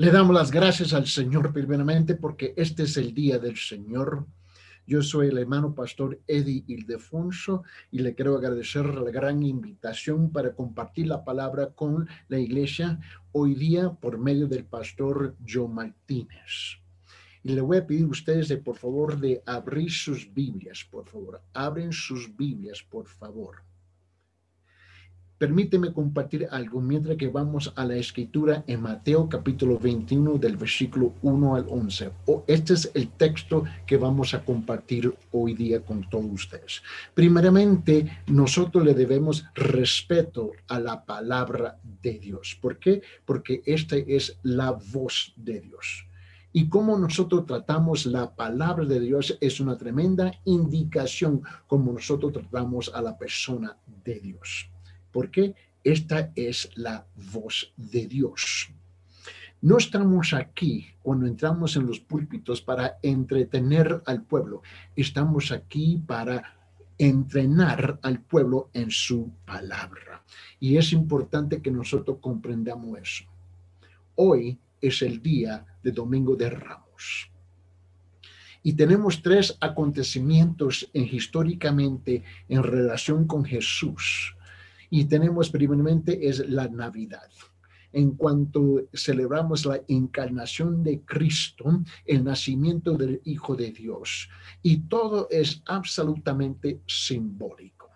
Le damos las gracias al Señor primeramente porque este es el día del Señor. Yo soy el hermano pastor Eddie Ildefonso y le quiero agradecer la gran invitación para compartir la palabra con la iglesia hoy día por medio del pastor Joe Martínez. Y le voy a pedir a ustedes de por favor de abrir sus Biblias, por favor. Abren sus Biblias, por favor. Permíteme compartir algo mientras que vamos a la escritura en Mateo capítulo 21 del versículo 1 al 11. este es el texto que vamos a compartir hoy día con todos ustedes. Primeramente, nosotros le debemos respeto a la palabra de Dios. ¿Por qué? Porque esta es la voz de Dios. Y cómo nosotros tratamos la palabra de Dios es una tremenda indicación como nosotros tratamos a la persona de Dios porque esta es la voz de Dios. No estamos aquí cuando entramos en los púlpitos para entretener al pueblo, estamos aquí para entrenar al pueblo en su palabra. Y es importante que nosotros comprendamos eso. Hoy es el día de Domingo de Ramos. Y tenemos tres acontecimientos históricamente en relación con Jesús y tenemos primeramente es la Navidad. En cuanto celebramos la encarnación de Cristo, el nacimiento del Hijo de Dios, y todo es absolutamente simbólico.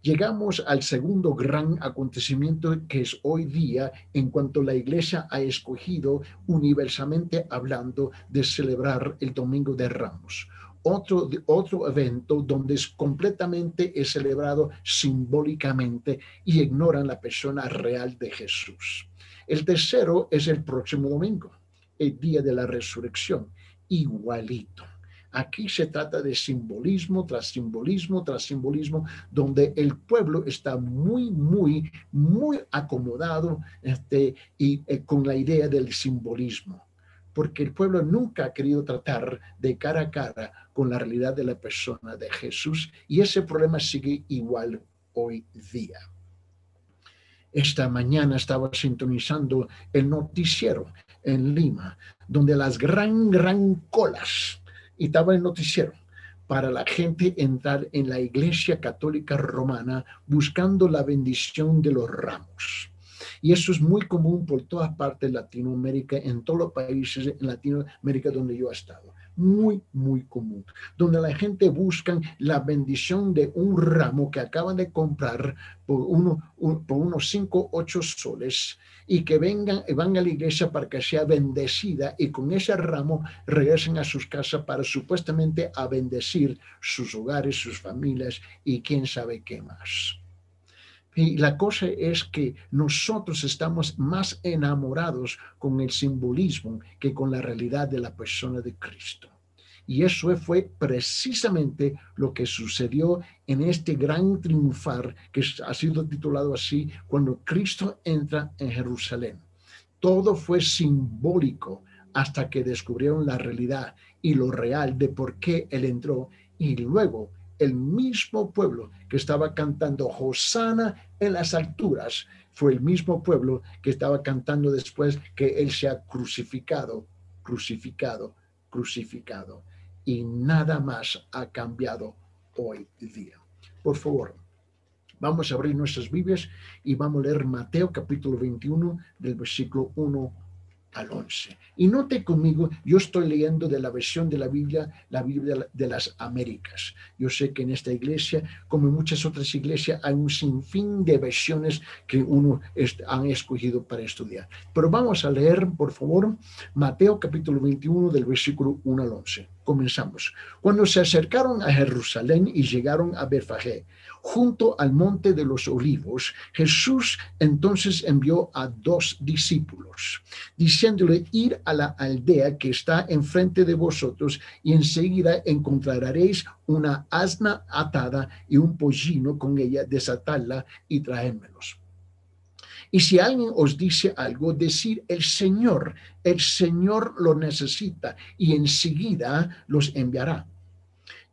Llegamos al segundo gran acontecimiento que es hoy día en cuanto la iglesia ha escogido universalmente hablando de celebrar el Domingo de Ramos otro, otro evento donde es completamente celebrado simbólicamente y ignoran la persona real de Jesús. El tercero es el próximo domingo, el día de la resurrección, igualito. Aquí se trata de simbolismo tras simbolismo tras simbolismo, donde el pueblo está muy, muy, muy acomodado este, y eh, con la idea del simbolismo porque el pueblo nunca ha querido tratar de cara a cara con la realidad de la persona de Jesús y ese problema sigue igual hoy día. Esta mañana estaba sintonizando el noticiero en Lima, donde las gran, gran colas, y estaba el noticiero, para la gente entrar en la iglesia católica romana buscando la bendición de los ramos. Y eso es muy común por todas partes de Latinoamérica, en todos los países en Latinoamérica donde yo he estado. Muy, muy común. Donde la gente busca la bendición de un ramo que acaban de comprar por, uno, por unos 5, 8 soles y que vengan van a la iglesia para que sea bendecida y con ese ramo regresen a sus casas para supuestamente a bendecir sus hogares, sus familias y quién sabe qué más. Y la cosa es que nosotros estamos más enamorados con el simbolismo que con la realidad de la persona de Cristo. Y eso fue precisamente lo que sucedió en este gran triunfar que ha sido titulado así cuando Cristo entra en Jerusalén. Todo fue simbólico hasta que descubrieron la realidad y lo real de por qué Él entró y luego el mismo pueblo que estaba cantando Hosana en las alturas fue el mismo pueblo que estaba cantando después que Él se ha crucificado, crucificado, crucificado. Y nada más ha cambiado hoy día. Por favor, vamos a abrir nuestras Biblias y vamos a leer Mateo capítulo 21 del versículo 1 al 11. Y note conmigo, yo estoy leyendo de la versión de la Biblia, la Biblia de las Américas. Yo sé que en esta iglesia, como en muchas otras iglesias, hay un sinfín de versiones que uno han escogido para estudiar. Pero vamos a leer, por favor, Mateo capítulo 21 del versículo 1 al 11. Comenzamos. Cuando se acercaron a Jerusalén y llegaron a Betfagé, junto al monte de los olivos, Jesús entonces envió a dos discípulos, diciéndole, ir a la aldea que está enfrente de vosotros y enseguida encontraréis una asna atada y un pollino con ella, desatadla y traédmelos. Y si alguien os dice algo, decir el Señor, el Señor lo necesita y enseguida los enviará.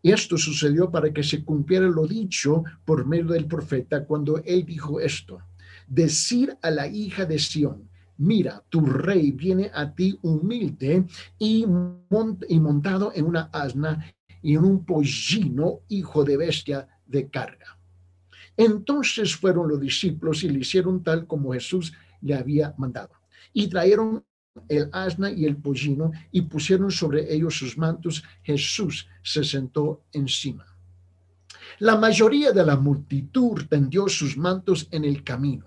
Y esto sucedió para que se cumpliera lo dicho por medio del profeta cuando él dijo esto. Decir a la hija de Sión, mira, tu rey viene a ti humilde y, montado en una asna y en un pollino, hijo de bestia de carga. Entonces fueron los discípulos y le hicieron tal como Jesús le había mandado. Y trajeron el asna y el pollino y pusieron sobre ellos sus mantos. Jesús se sentó encima. La mayoría de la multitud tendió sus mantos en el camino.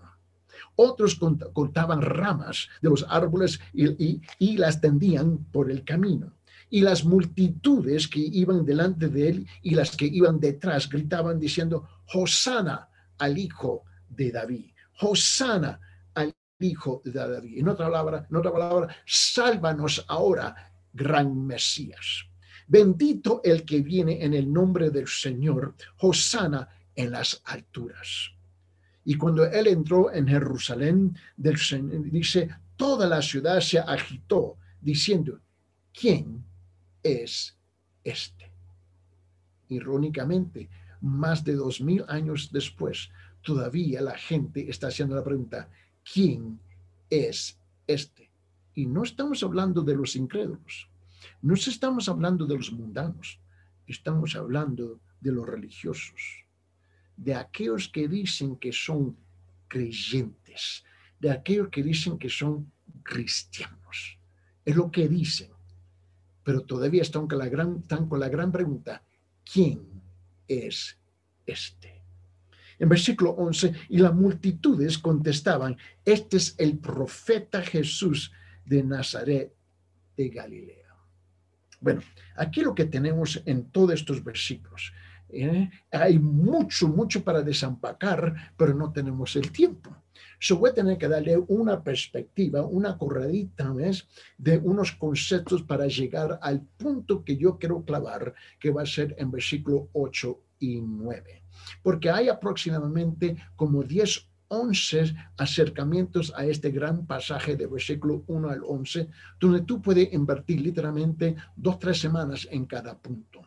Otros cortaban ramas de los árboles y, y las tendían por el camino y las multitudes que iban delante de él y las que iban detrás gritaban diciendo, Hosana al hijo de David, Hosana al hijo de David. En otra palabra, en otra palabra, sálvanos ahora, gran Mesías. Bendito el que viene en el nombre del Señor, Hosana en las alturas. Y cuando él entró en Jerusalén, del dice, toda la ciudad se agitó, diciendo, ¿quién es este. Irónicamente, más de dos mil años después, todavía la gente está haciendo la pregunta, ¿quién es este? Y no estamos hablando de los incrédulos, no estamos hablando de los mundanos, estamos hablando de los religiosos, de aquellos que dicen que son creyentes, de aquellos que dicen que son cristianos. Es lo que dicen pero todavía están con la gran, están con la gran pregunta, ¿quién es este? En versículo 11, y las multitudes contestaban, este es el profeta Jesús de Nazaret de Galilea. Bueno, aquí lo que tenemos en todos estos versículos, ¿eh? hay mucho, mucho para desampacar, pero no tenemos el tiempo. Yo voy a tener que darle una perspectiva, una corredita ¿ves? de unos conceptos para llegar al punto que yo quiero clavar, que va a ser en versículo 8 y 9. Porque hay aproximadamente como 10 11 acercamientos a este gran pasaje de versículo 1 al 11, donde tú puedes invertir literalmente dos, tres semanas en cada punto.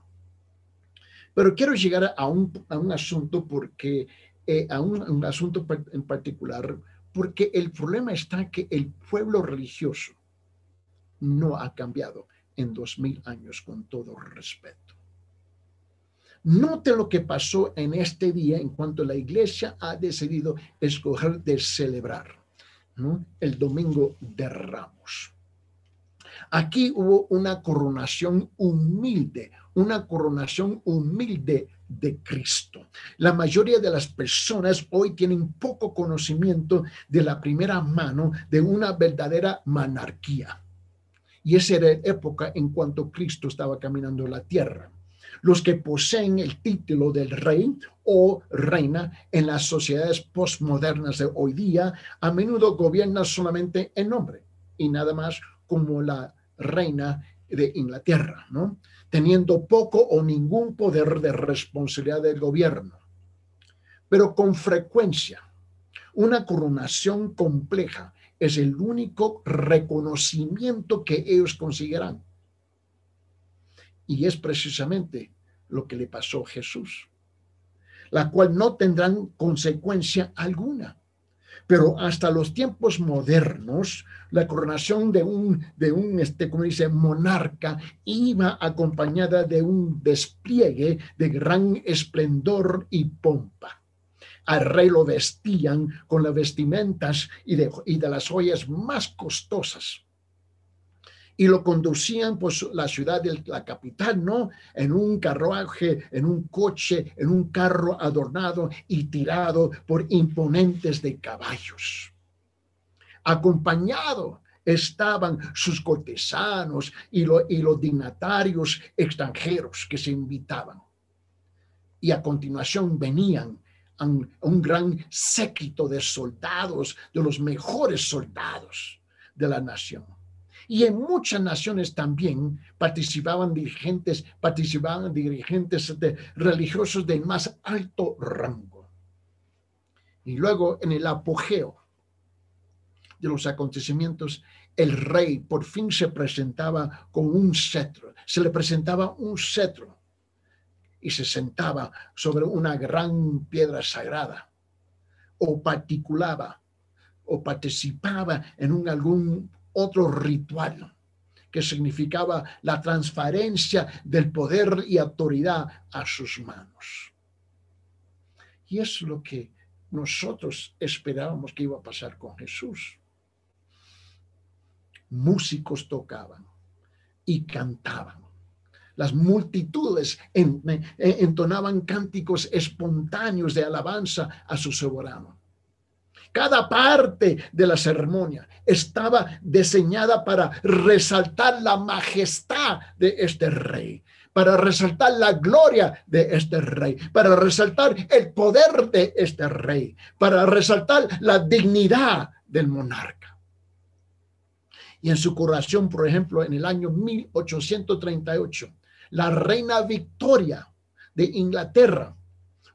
Pero quiero llegar a un, a un asunto porque eh, a un, asunto en particular, porque el problema está que el pueblo religioso no ha cambiado en dos mil años con todo respeto. Note lo que pasó en este día en cuanto la iglesia ha decidido escoger de celebrar el domingo de Ramos. Aquí hubo una coronación humilde, una coronación humilde de Cristo. La mayoría de las personas hoy tienen poco conocimiento de la primera mano de una verdadera monarquía. Y esa era época en cuanto Cristo estaba caminando la tierra. Los que poseen el título del rey o reina en las sociedades postmodernas de hoy día a menudo gobiernan solamente en nombre y nada más como la reina de Inglaterra, ¿no? teniendo poco o ningún poder de responsabilidad del gobierno. Pero con frecuencia, una coronación compleja es el único reconocimiento que ellos conseguirán. Y es precisamente lo que le pasó a Jesús, la cual no tendrán consecuencia alguna. Pero hasta los tiempos modernos, la coronación de un, de un este, dice, monarca iba acompañada de un despliegue de gran esplendor y pompa. Al rey lo vestían con las vestimentas y de, y de las joyas más costosas y lo conducían por la ciudad de la capital, ¿no? En un carruaje, en un coche, en un carro adornado y tirado por imponentes de caballos. Acompañado estaban sus cortesanos y, y los dignatarios extranjeros que se invitaban. Y a continuación venían un gran séquito de soldados, de los mejores soldados de la nación y en muchas naciones también participaban dirigentes, participaban dirigentes de, religiosos del más alto rango. Y luego en el apogeo de los acontecimientos, el rey por fin se presentaba con un cetro, se le presentaba un cetro y se sentaba sobre una gran piedra sagrada o particulaba o participaba en algún otro ritual que significaba la transferencia del poder y autoridad a sus manos. Y es lo que nosotros esperábamos que iba a pasar con Jesús. Músicos tocaban y cantaban. Las multitudes entonaban cánticos espontáneos de alabanza a su soberano. Cada parte de la ceremonia estaba diseñada para resaltar la majestad de este rey, para resaltar la gloria de este rey, para resaltar el poder de este rey, para resaltar la dignidad del monarca. Y en su coronación, por ejemplo, en el año 1838, la reina Victoria de Inglaterra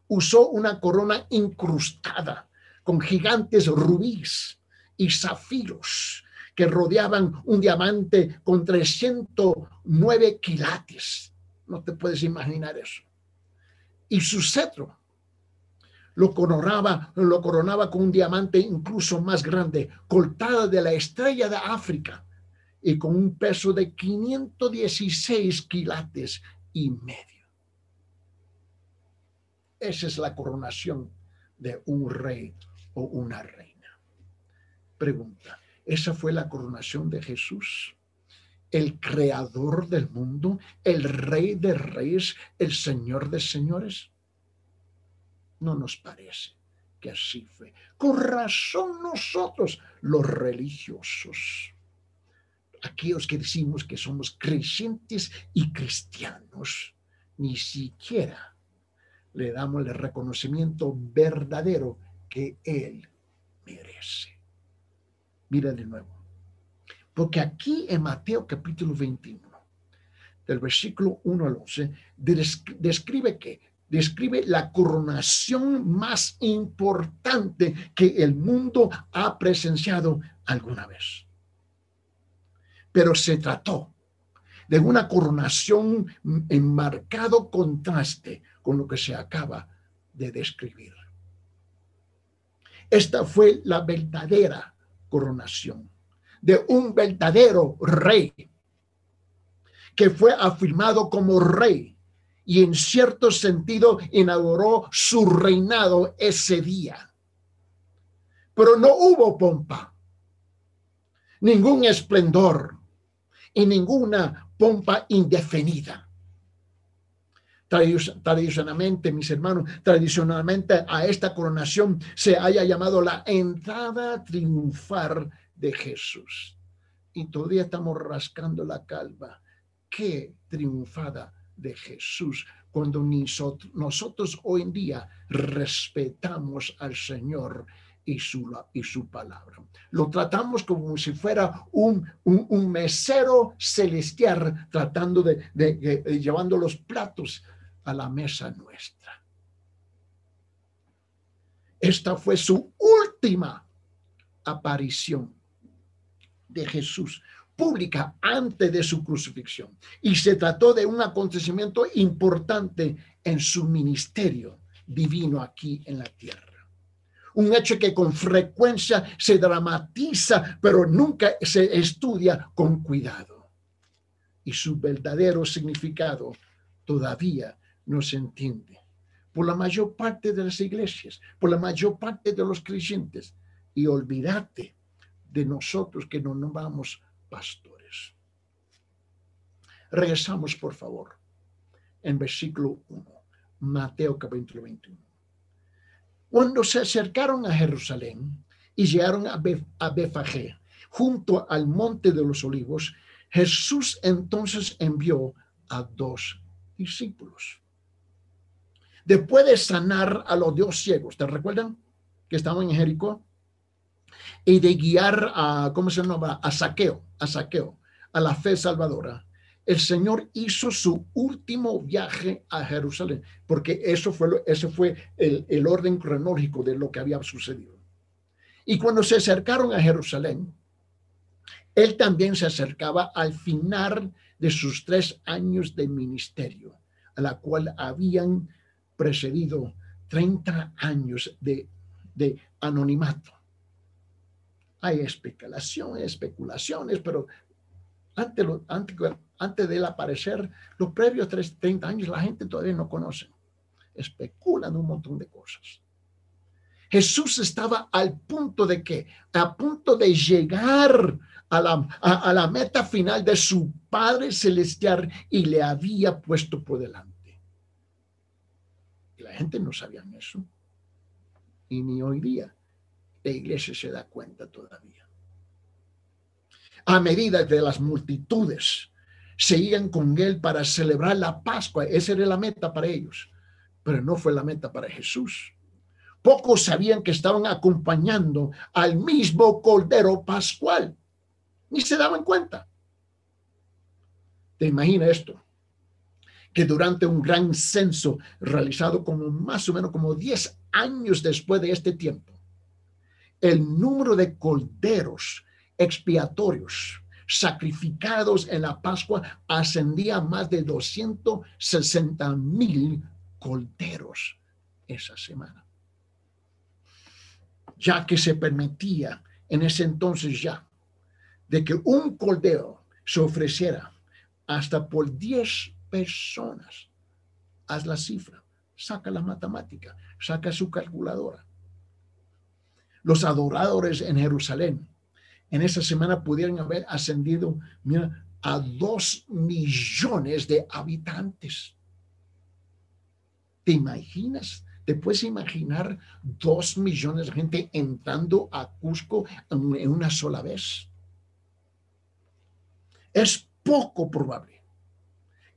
usó una corona incrustada con gigantes rubíes y zafiros que rodeaban un diamante con 309 quilates. No te puedes imaginar eso. Y su cetro lo coronaba, lo coronaba con un diamante incluso más grande, cortada de la estrella de África y con un peso de 516 quilates y medio. Esa es la coronación de un rey o una reina. Pregunta, ¿esa fue la coronación de Jesús? El creador del mundo, el rey de reyes, el señor de señores. No nos parece que así fue. Con razón nosotros, los religiosos, aquellos que decimos que somos creyentes y cristianos, ni siquiera le damos el reconocimiento verdadero que Él merece. Mira de nuevo. Porque aquí en Mateo capítulo 21, del versículo 1 al 11, describe que describe la coronación más importante que el mundo ha presenciado alguna vez. Pero se trató de una coronación en marcado contraste con lo que se acaba de describir. Esta fue la verdadera coronación de un verdadero rey que fue afirmado como rey y en cierto sentido inauguró su reinado ese día. Pero no hubo pompa, ningún esplendor y ninguna pompa indefinida tradicionalmente, mis hermanos, tradicionalmente a esta coronación se haya llamado la entrada triunfal de Jesús. Y todavía estamos rascando la calva. Qué triunfada de Jesús cuando nosotros hoy en día respetamos al Señor y su, y su palabra. Lo tratamos como si fuera un, un, mesero celestial tratando de, de, llevando los platos a la mesa nuestra. Esta fue su última aparición de Jesús pública antes de su crucifixión. Y se trató de un acontecimiento importante en su ministerio divino aquí en la tierra. Un hecho que con frecuencia se dramatiza, pero nunca se estudia con cuidado. Y su verdadero significado todavía no se entiende por la mayor parte de las iglesias, por la mayor parte de los creyentes. Y olvídate de nosotros que no nombramos pastores. Regresamos, por favor, en versículo 1, Mateo capítulo 21. Cuando se acercaron a Jerusalén y llegaron a, a Befagé, junto al monte de los olivos, Jesús entonces envió a dos discípulos Después de sanar a los dos ciegos, ¿te recuerdan? Que estaban en Jericó. Y de guiar a, ¿cómo se llama? A saqueo, a saqueo, a la fe salvadora. El Señor hizo su último viaje a Jerusalén, porque eso fue, ese fue el, el orden cronológico de lo que había sucedido. Y cuando se acercaron a Jerusalén, él también se acercaba al final de sus tres años de ministerio, a la cual habían precedido 30 años de, anonimato. Hay especulaciones, especulaciones, pero antes, antes, antes de él aparecer, los previos 30 años, la gente todavía no conoce. Especulan un montón de cosas. Jesús estaba al punto de que, a punto de llegar a la, a la meta final de su Padre Celestial y le había puesto por delante. La gente no sabía eso. Y ni hoy día la iglesia se da cuenta todavía. A medida que las multitudes seguían con él para celebrar la Pascua, esa era la meta para ellos, pero no fue la meta para Jesús. Pocos sabían que estaban acompañando al mismo Cordero Pascual, ni se daban cuenta. ¿Te imaginas esto? Que durante un gran censo realizado como más o menos como 10 años después de este tiempo, el número de corderos expiatorios sacrificados en la Pascua ascendía a más de 260 mil corderos esa semana. Ya que se permitía en ese entonces ya de que un cordero se ofreciera hasta por 10 personas. Haz la cifra, saca la matemática, saca su calculadora los adoradores en Jerusalén en esa semana pudieran haber ascendido mira, a dos millones de habitantes. ¿Te imaginas? ¿Te puedes imaginar dos millones de gente entrando a Cusco en una sola vez? Es poco probable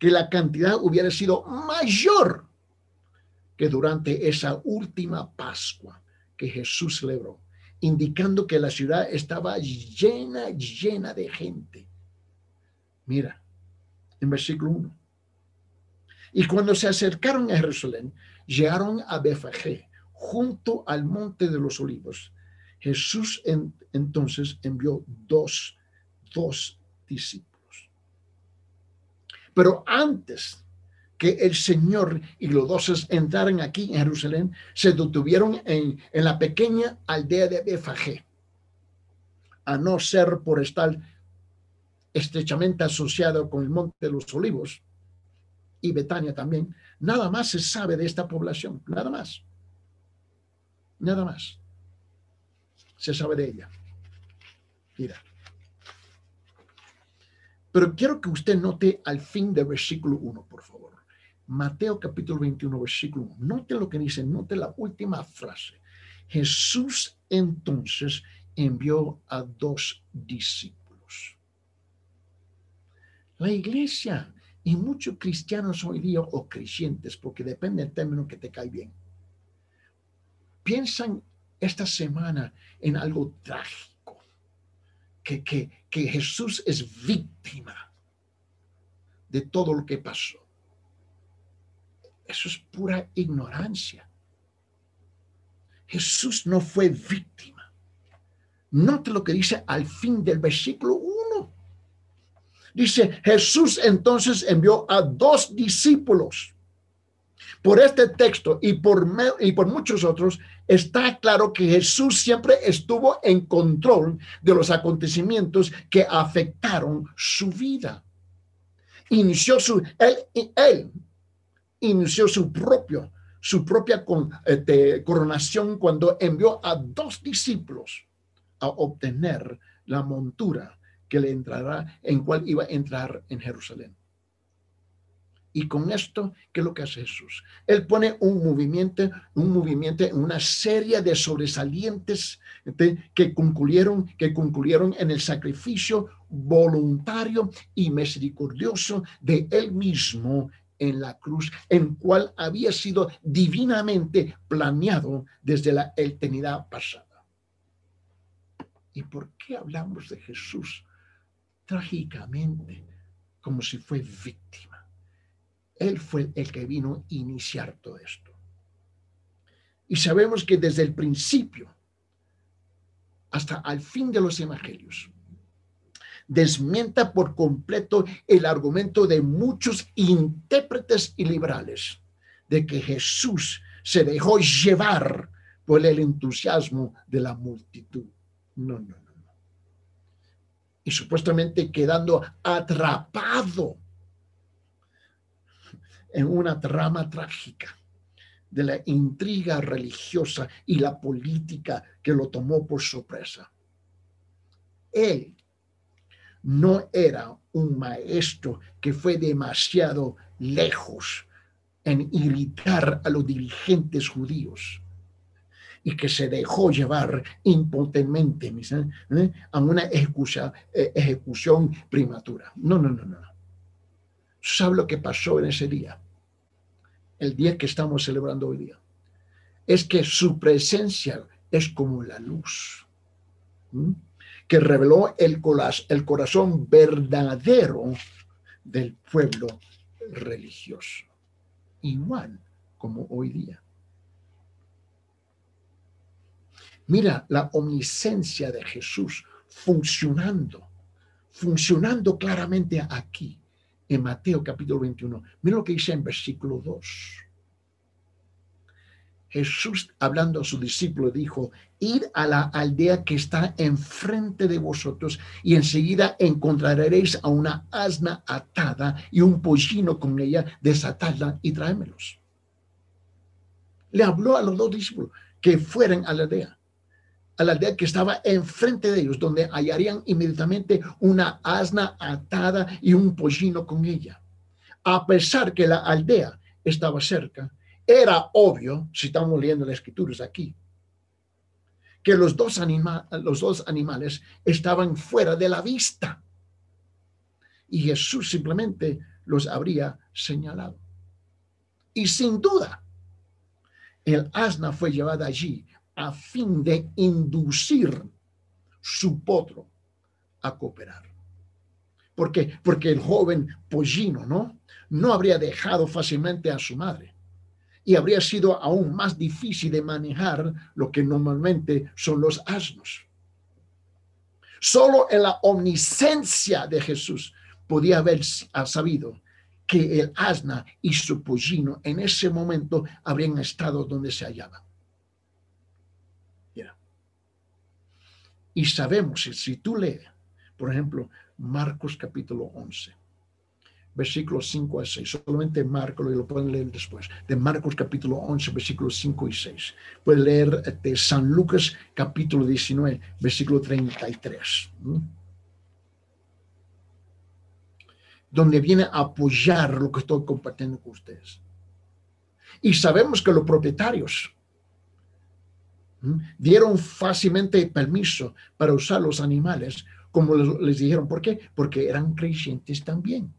que la cantidad hubiera sido mayor que durante esa última Pascua que Jesús celebró, indicando que la ciudad estaba llena, llena de gente. Mira, en versículo 1. Y cuando se acercaron a Jerusalén, llegaron a Befagé, junto al monte de los olivos. Jesús entonces envió dos, dos discípulos. Pero antes que el Señor y los doces entraran aquí en Jerusalén, se detuvieron en, la pequeña aldea de Befagé, a no ser por estar estrechamente asociado con el Monte de los Olivos y Betania también, nada más se sabe de esta población, nada más. Nada más. Se sabe de ella. Mira. Pero quiero que usted note al fin del versículo 1, por favor. Mateo capítulo 21, versículo 1. Note lo que dice, note la última frase. Jesús entonces envió a dos discípulos. La iglesia y muchos cristianos hoy día o creyentes, porque depende del término que te cae bien, piensan esta semana en algo trágico, que, que, que Jesús es víctima de todo lo que pasó. Eso es pura ignorancia. Jesús no fue víctima. Note lo que dice al fin del versículo 1. Dice, Jesús entonces envió a dos discípulos. Por este texto y por, y por muchos otros, está claro que Jesús siempre estuvo en control de los acontecimientos que afectaron su vida. Inició su, él, inició su propio, su propia este, coronación cuando envió a dos discípulos a obtener la montura que le entrará, en cual iba a entrar en Jerusalén. Y con esto, ¿qué es lo que hace Jesús? Él pone un movimiento, un movimiento, una serie de sobresalientes que concluyeron, que concluyeron en el sacrificio voluntario y misericordioso de él mismo en la cruz, en cual había sido divinamente planeado desde la eternidad pasada. ¿Y por qué hablamos de Jesús trágicamente como si fue víctima? Él fue el que vino a iniciar todo esto. Y sabemos que desde el principio hasta al fin de los evangelios, desmienta por completo el argumento de muchos intérpretes y liberales de que Jesús se dejó llevar por el entusiasmo de la multitud. No, no, no, no. y supuestamente quedando atrapado en una trama trágica de la intriga religiosa y la política que lo tomó por sorpresa. Él no era un maestro que fue demasiado lejos en irritar a los dirigentes judíos y que se dejó llevar impotentemente ¿eh? ¿Eh? a una ejecución, eh, ejecución prematura. No, no, no, no. ¿Sabe lo que pasó en ese día? El día que estamos celebrando hoy día. Es que su presencia es como la luz que reveló el, el corazón verdadero del pueblo religioso. Igual como hoy día. Mira la omnisencia de Jesús funcionando, funcionando claramente aquí en Mateo capítulo 21. Mira lo que dice en versículo 2. Jesús, hablando a su discípulo, dijo, id a la aldea que está enfrente de vosotros y enseguida encontraréis a una asna atada y un pollino con ella, desatadla y tráemelos. Le habló a los dos discípulos que fueran a la aldea a la aldea que estaba enfrente de ellos, donde hallarían inmediatamente una asna atada y un pollino con ella. A pesar que la aldea estaba cerca, era obvio, si estamos leyendo las escrituras aquí, que los dos, los dos animales estaban fuera de la vista. Y Jesús simplemente los habría señalado. Y sin duda, el asna fue llevada allí a fin de inducir su potro a cooperar. ¿Por qué? Porque el joven pollino, ¿no? No habría dejado fácilmente a su madre y habría sido aún más difícil de manejar lo que normalmente son los asnos. Solo en la omnisencia de Jesús podía haber sabido que el asna y su pollino en ese momento habrían estado donde se hallaban. Y sabemos, si tú lees, por ejemplo, Marcos capítulo 11, versículos 5 a 6, solamente Marcos, y lo pueden leer después, de Marcos capítulo 11, versículos 5 y 6. Pueden leer de San Lucas capítulo 19, versículo 33. Donde viene a apoyar lo que estoy compartiendo con ustedes. Y sabemos que los propietarios Dieron fácilmente permiso para usar los animales, como les dijeron. ¿Por qué? Porque eran creyentes también.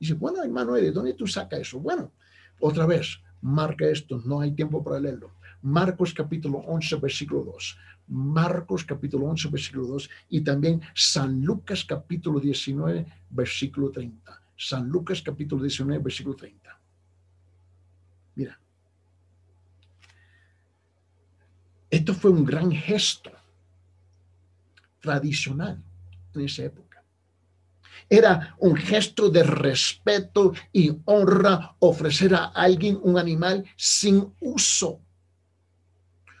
Dice, bueno, hermano, ¿de dónde tú sacas eso? Bueno, otra vez, marca esto, no hay tiempo para leerlo. Marcos capítulo 11, versículo 2. Marcos capítulo 11, versículo 2. Y también San Lucas capítulo 19, versículo 30. San Lucas capítulo 19, versículo 30. Mira, Esto fue un gran gesto tradicional en esa época. Era un gesto de respeto y honra ofrecer a alguien un animal sin uso.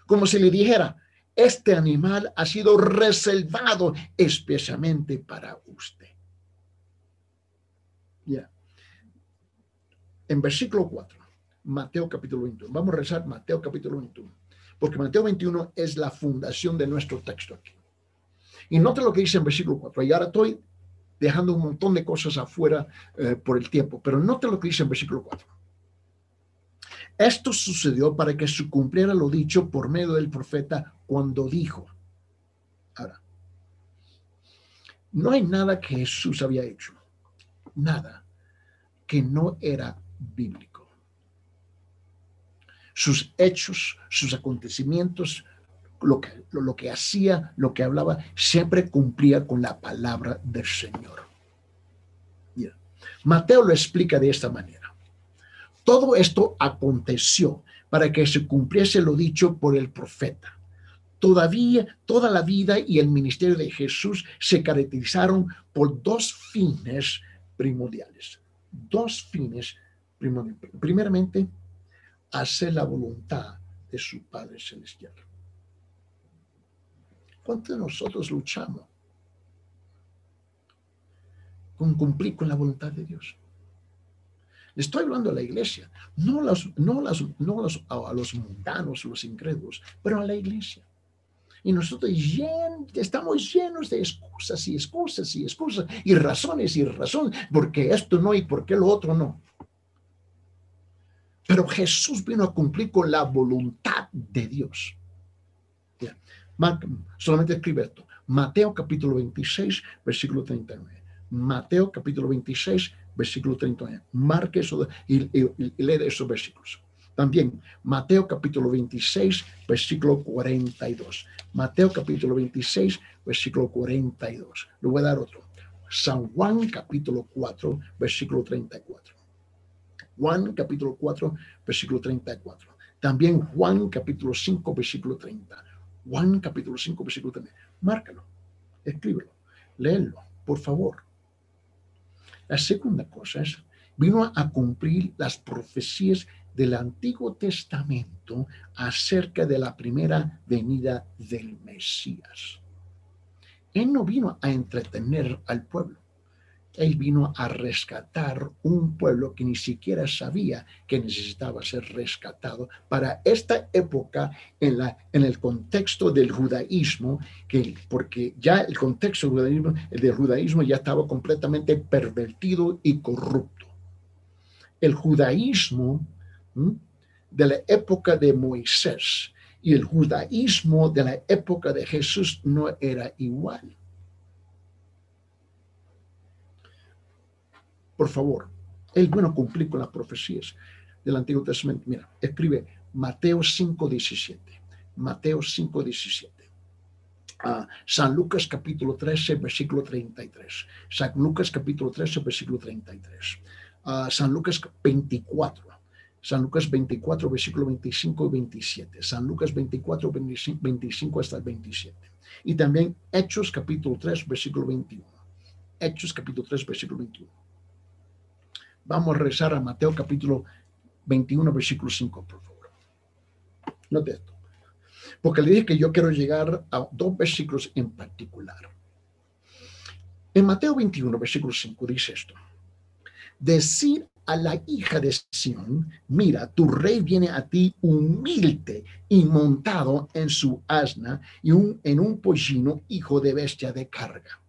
Como si le dijera, este animal ha sido reservado especialmente para usted. Ya. En versículo 4, Mateo capítulo 21. Vamos a rezar Mateo capítulo 21 porque Mateo 21 es la fundación de nuestro texto aquí. Y nota lo que dice en versículo 4. Y ahora estoy dejando un montón de cosas afuera eh, por el tiempo, pero nota lo que dice en versículo 4. Esto sucedió para que se cumpliera lo dicho por medio del profeta cuando dijo. Ahora, no hay nada que Jesús había hecho, nada que no era bíblico sus hechos, sus acontecimientos, lo que, lo, que hacía, lo que hablaba, siempre cumplía con la palabra del Señor. Mateo lo explica de esta manera. Todo esto aconteció para que se cumpliese lo dicho por el profeta. Todavía toda la vida y el ministerio de Jesús se caracterizaron por dos fines primordiales. Dos fines primordiales. Primeramente, hacer la voluntad de su Padre Celestial. ¿Cuántos de nosotros luchamos con cumplir con la voluntad de Dios. Le estoy hablando a la iglesia, no, las, no, las, no los, a los mundanos, los incrédulos, pero a la iglesia. Y nosotros estamos llenos de excusas y excusas y excusas y razones y razones, porque esto no y porque lo otro no. Pero Jesús vino a cumplir con la voluntad de Dios. solamente escribe esto. Mateo capítulo 26, versículo 39. Mateo capítulo 26, versículo 31. Marque eso y, lee esos versículos. También Mateo capítulo 26, versículo 42. Mateo capítulo 26, versículo 42. Le voy a dar otro. San Juan capítulo 4, versículo 34. Juan capítulo 4, versículo 34. También Juan capítulo 5, versículo 30. Juan capítulo 5, versículo 30. Márcalo, escríbelo, léelo, por favor. La segunda cosa es, vino a cumplir las profecías del Antiguo Testamento acerca de la primera venida del Mesías. Él no vino a entretener al pueblo. Él vino a rescatar un pueblo que ni siquiera sabía que necesitaba ser rescatado para esta época en, la, en el contexto del judaísmo, que, porque ya el contexto del judaísmo, del judaísmo ya estaba completamente pervertido y corrupto. El judaísmo de la época de Moisés y el judaísmo de la época de Jesús no era igual. Por favor, es bueno cumplir con las profecías del Antiguo Testamento. Mira, escribe Mateo 5:17. Mateo 5:17. Uh, San Lucas capítulo 13, versículo 33. San Lucas capítulo 13, versículo 33. Uh, San Lucas 24. San Lucas 24, versículo 25 y 27. San Lucas 24, 25 hasta el 27. Y también Hechos capítulo 3, versículo 21. Hechos capítulo 3, versículo 21. Vamos a rezar a Mateo capítulo 21, versículo 5, por favor. Note esto. Porque le dije que yo quiero llegar a dos versículos en particular. En Mateo 21, versículo 5 dice esto. Decir a la hija de Sión, mira, tu rey viene a ti humilde y montado en su asna y un, en un pollino hijo de bestia de carga.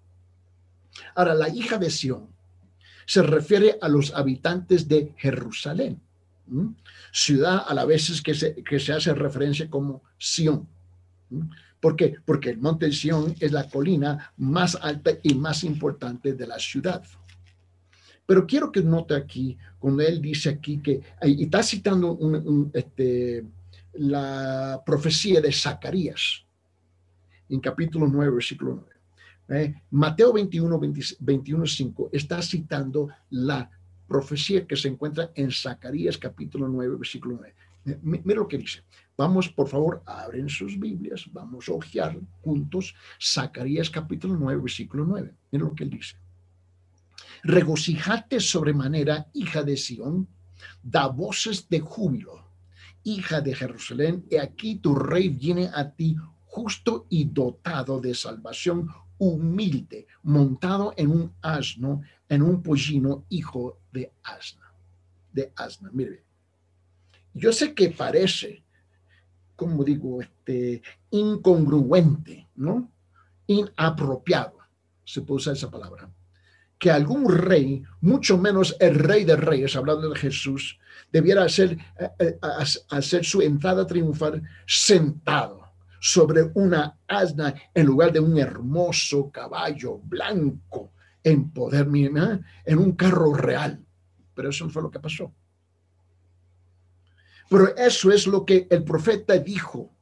Ahora, la hija de Sión se refiere a los habitantes de Jerusalén, ciudad a la vez que se, que se hace referencia como Sión. ¿Por qué? Porque el monte Sión es la colina más alta y más importante de la ciudad. Pero quiero que note aquí, cuando él dice aquí que, y está citando este, la profecía de Zacarías, en capítulo 9, versículo 9. ¿Eh? Mateo 21, 21, 5 está citando la profecía que se encuentra en Zacarías capítulo 9, versículo 9. Eh, mira lo que dice. Vamos, por favor, abren sus Biblias, vamos a ojear juntos Zacarías capítulo 9, versículo 9. Mira lo que él dice regocijate sobremanera, hija de Sión, da voces de júbilo, hija de Jerusalén, y aquí tu rey viene a ti justo y dotado de salvación, humilde, montado en un asno, en un pollino, hijo de asna, de asna. Mire, yo sé que parece, como digo, este, incongruente, ¿no? Inapropiado, se puede usar esa palabra que algún rey, mucho menos el rey de reyes, hablando de Jesús, debiera hacer, eh, eh, hacer su entrada triunfal sentado sobre una asna en lugar de un hermoso caballo blanco en poder, en un carro real. Pero eso no fue lo que pasó. Pero eso es lo que el profeta dijo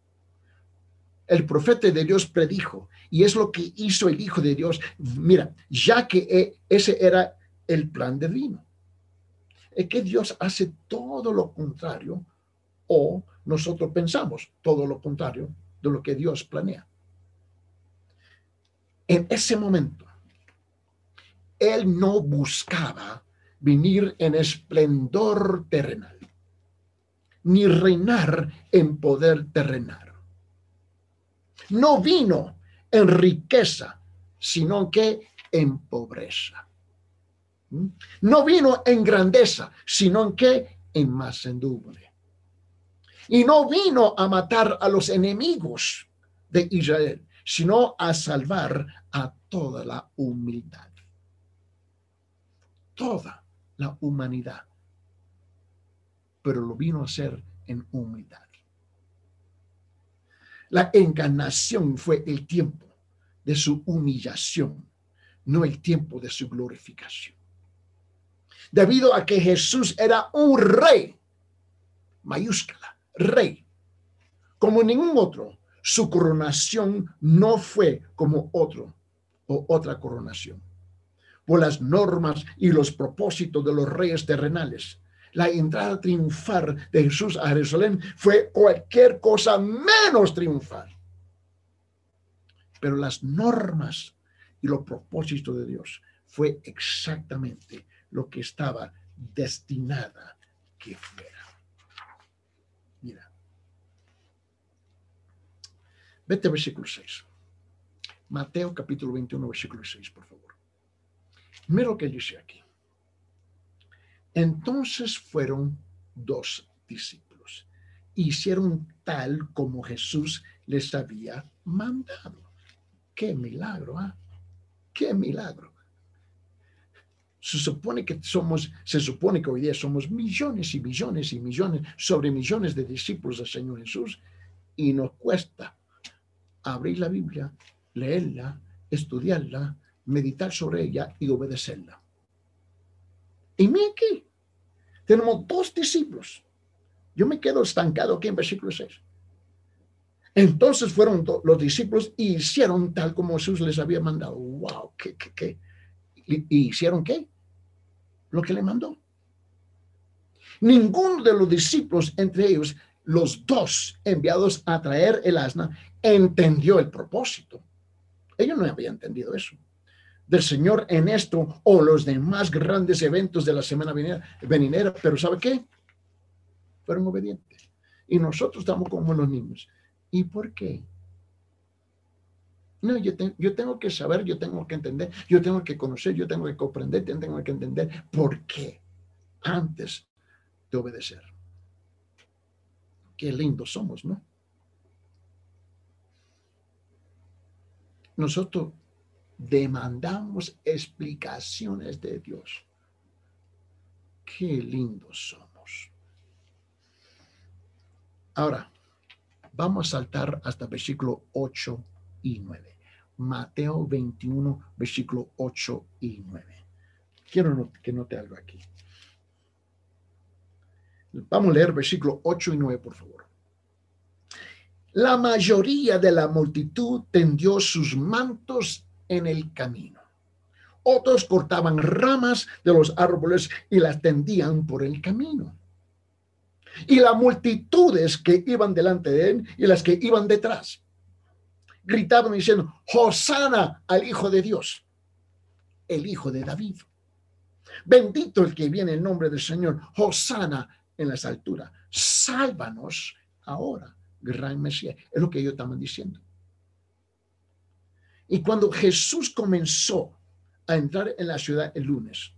el profeta de Dios predijo y es lo que hizo el Hijo de Dios. Mira, ya que e, ese era el plan divino. Es que Dios hace todo lo contrario o nosotros pensamos todo lo contrario de lo que Dios planea. En ese momento, Él no buscaba venir en esplendor terrenal, ni reinar en poder terrenal no vino en riqueza, sino que en pobreza. ¿Mm? No vino en grandeza, sino que en mansedumbre. Y no vino a matar a los enemigos de Israel, sino a salvar a toda la humildad. Toda la humanidad. Pero lo vino a hacer en humildad. La encarnación fue el tiempo de su humillación, no el tiempo de su glorificación. Debido a que Jesús era un rey, mayúscula, rey, como ningún otro, su coronación no fue como otro o otra coronación. Por las normas y los propósitos de los reyes terrenales, la entrada triunfal de Jesús a Jerusalén fue cualquier cosa menos triunfal. Pero las normas y los propósitos de Dios fue exactamente lo que estaba destinada que fuera. Mira. Vete al versículo 6. Mateo capítulo 21, versículo 6, por favor. Mira lo que dice aquí. Entonces fueron dos discípulos. Hicieron tal como Jesús les había mandado. Qué milagro, ¿ah? Qué milagro. Se supone que somos, se supone que hoy día somos millones y millones y millones, sobre millones de discípulos del Señor Jesús, y nos cuesta abrir la Biblia, leerla, estudiarla, meditar sobre ella y obedecerla. Y mira aquí, tenemos dos discípulos. Yo me quedo estancado aquí en versículo 6. Entonces fueron los discípulos y hicieron tal como Jesús les había mandado. ¡Wow! ¿Qué, qué, qué? ¿Y hicieron qué? Lo que le mandó. Ninguno de los discípulos, entre ellos los dos enviados a traer el asna, entendió el propósito. Ellos no habían entendido eso del Señor en esto o los demás grandes eventos de la semana venidera, pero ¿sabe qué? Fueron obedientes. Y nosotros estamos como los niños. ¿Y por qué? No, yo, yo tengo que saber, yo tengo que entender, yo tengo que conocer, yo tengo que comprender, yo tengo que entender por qué antes de obedecer. Qué lindos somos, ¿no? Nosotros demandamos explicaciones de Dios. Qué lindos somos. Ahora, vamos a saltar hasta versículo 8 y 9. Mateo 21, versículo 8 y 9. Quiero que note algo aquí. Vamos a leer versículo 8 y 9, por favor. La mayoría de la multitud tendió sus mantos en el camino. Otros cortaban ramas de los árboles y las tendían por el camino. Y las multitudes que iban delante de él y las que iban detrás gritaban diciendo, Hosana al Hijo de Dios, el Hijo de David. Bendito el que viene en nombre del Señor, Hosana en las alturas. Sálvanos ahora, gran Mesías. Es lo que ellos estaban diciendo. Y cuando Jesús comenzó a entrar en la ciudad el lunes,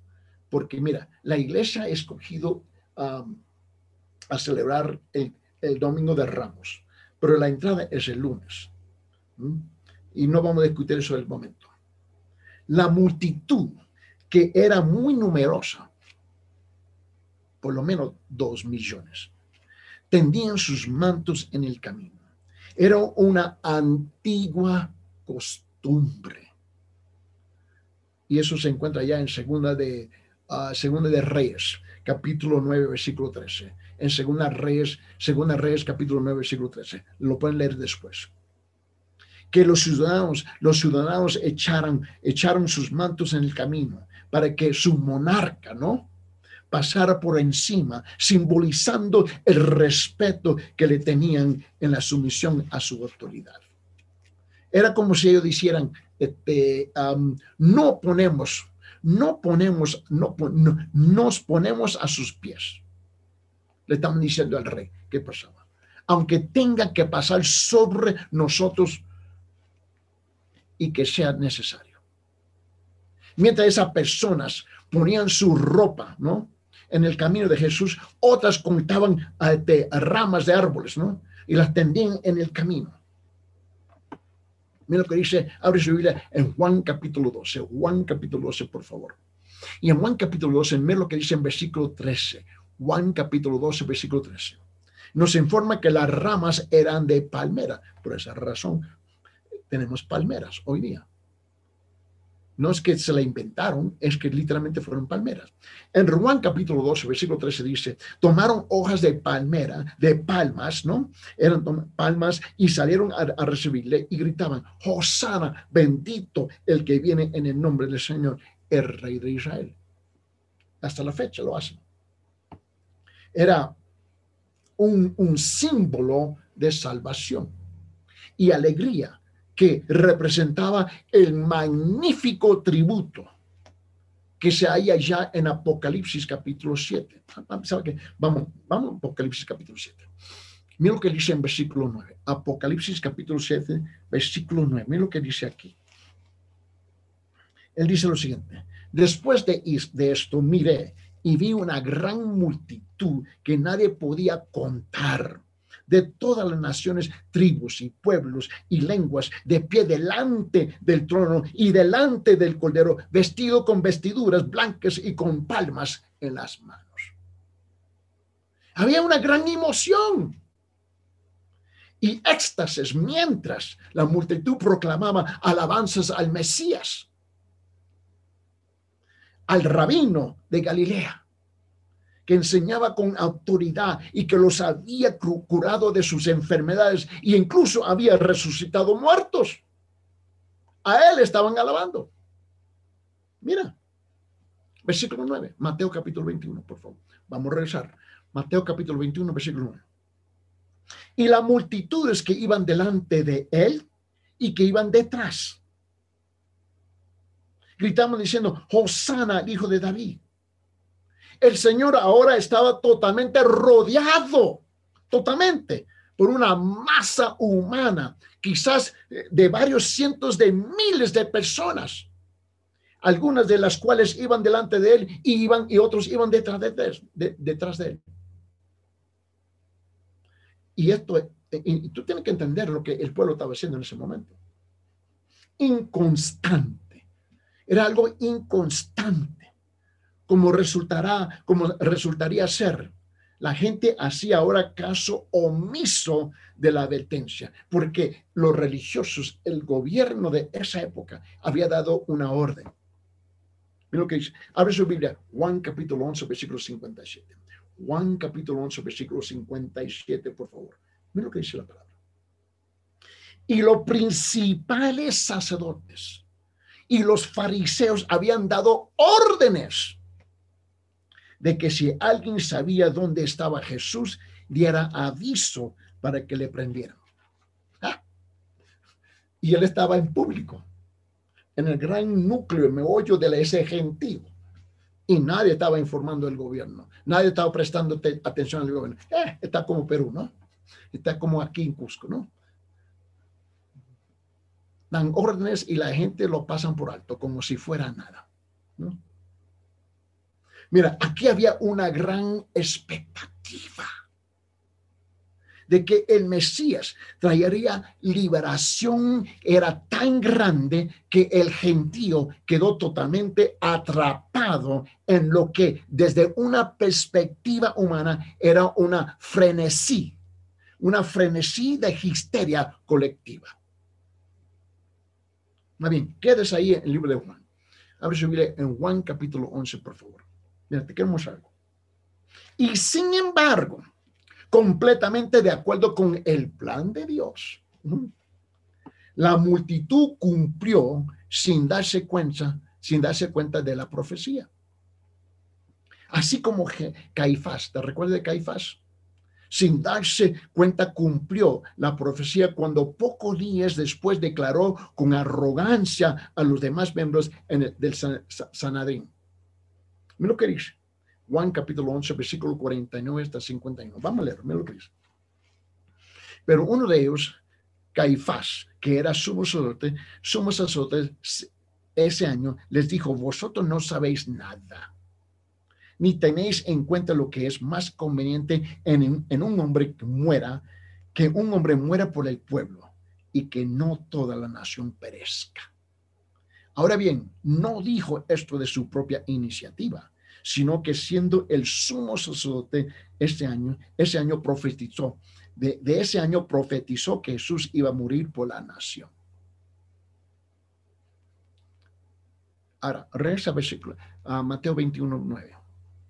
porque mira, la iglesia ha escogido a celebrar el, domingo de Ramos, pero la entrada es el lunes. Y no vamos a discutir eso en el momento. La multitud, que era muy numerosa, por lo menos dos millones, tendían sus mantos en el camino. Era una antigua costumbre y eso se encuentra ya en segunda de, uh, segunda de Reyes, capítulo 9, versículo 13. En segunda Reyes, segunda Reyes, capítulo 9, versículo 13. Lo pueden leer después. Que los ciudadanos, los ciudadanos echaran, echaron sus mantos en el camino para que su monarca, ¿no? Pasara por encima, simbolizando el respeto que le tenían en la sumisión a su autoridad. Era como si ellos dijeran, este, no ponemos, no ponemos, no, nos ponemos a sus pies. Le estamos diciendo al rey qué pasaba. Aunque tenga que pasar sobre nosotros y que sea necesario. Mientras esas personas ponían su ropa, ¿no? En el camino de Jesús, otras contaban de ramas de árboles, ¿no? Y las tendían en el camino. Mira lo que dice, abre su Biblia en Juan capítulo 12, Juan capítulo 12, por favor. Y en Juan capítulo 12, mira lo que dice en versículo 13, Juan capítulo 12, versículo 13. Nos informa que las ramas eran de palmera. Por esa razón tenemos palmeras hoy día. No es que se la inventaron, es que literalmente fueron palmeras. En Juan capítulo 12, versículo 13 dice, tomaron hojas de palmera, de palmas, ¿no? Eran palmas y salieron a, recibirle y gritaban, Hosana, bendito el que viene en el nombre del Señor, el rey de Israel. Hasta la fecha lo hacen. Era un símbolo de salvación y alegría que representaba el magnífico tributo que se halla ya en Apocalipsis capítulo 7. Vamos, vamos a Apocalipsis capítulo 7. Mira lo que dice en versículo 9. Apocalipsis capítulo 7, versículo 9. Mira lo que dice aquí. Él dice lo siguiente. Después de, de esto, miré y vi una gran multitud que nadie podía contar de todas las naciones, tribus y pueblos y lenguas, de pie delante del trono y delante del cordero, vestido con vestiduras blancas y con palmas en las manos. Había una gran emoción y éxtasis mientras la multitud proclamaba alabanzas al Mesías, al rabino de Galilea que enseñaba con autoridad y que los había curado de sus enfermedades e incluso había resucitado muertos. A él estaban alabando. Mira, versículo 9, Mateo capítulo 21, por favor. Vamos a regresar. Mateo capítulo 21, versículo 9. Y las multitudes que iban delante de él y que iban detrás. Gritamos diciendo, Hosana, hijo de David el Señor ahora estaba totalmente rodeado, totalmente, por una masa humana, quizás eh, de varios cientos de miles de personas, algunas de las cuales iban delante de él y iban y otros iban detrás de, detrás de él. Y esto, eh, y tú tienes que entender lo que el pueblo estaba haciendo en ese momento. Inconstante. Era algo inconstante como resultará, como resultaría ser. La gente hacía ahora caso omiso de la advertencia, porque los religiosos, el gobierno de esa época, había dado una orden. Mira lo que dice. Abre su Biblia, Juan capítulo 11, versículo 57. Juan capítulo 11, versículo 57, por favor. Mira lo que dice la palabra. Y los principales sacerdotes y los fariseos habían dado órdenes de que si alguien sabía dónde estaba Jesús, diera aviso para que le prendieran. Ah. Y él estaba en público, en el gran núcleo, meollo de ese gentío. Y nadie estaba informando al gobierno, nadie estaba prestando atención al gobierno. Eh, está como Perú, ¿no? Está como aquí en Cusco, ¿no? Dan órdenes y la gente lo pasan por alto, como si fuera nada, ¿no? Mira, aquí había una gran expectativa de que el Mesías traería liberación, era tan grande que el gentío quedó totalmente atrapado en lo que desde una perspectiva humana era una frenesí, una frenesí de histeria colectiva. Más bien, quédese ahí en el libro de Juan. Su Biblia en Juan capítulo 11, por favor. Queremos algo. Y sin embargo, completamente de acuerdo con el plan de Dios, la multitud cumplió sin darse cuenta, sin darse cuenta de la profecía. Así como Caifás, ¿te recuerdas de Caifás? Sin darse cuenta cumplió la profecía cuando pocos días después declaró con arrogancia a los demás miembros del Sanadrín. Mira lo que dice. Juan capítulo 11, versículo 49 hasta 51. Vamos a leer, mira lo que dice. Pero uno de ellos, Caifás, que era sumo sacerdote, sumo sacerdote ese año les dijo, vosotros no sabéis nada, ni tenéis en cuenta lo que es más conveniente en, en un hombre que muera, que un hombre muera por el pueblo y que no toda la nación perezca. Ahora bien, no dijo esto de su propia iniciativa, sino que siendo el sumo sacerdote este año, ese año profetizó, de, ese año profetizó que Jesús iba a morir por la nación. Ahora, regresa a Mateo 21, 9.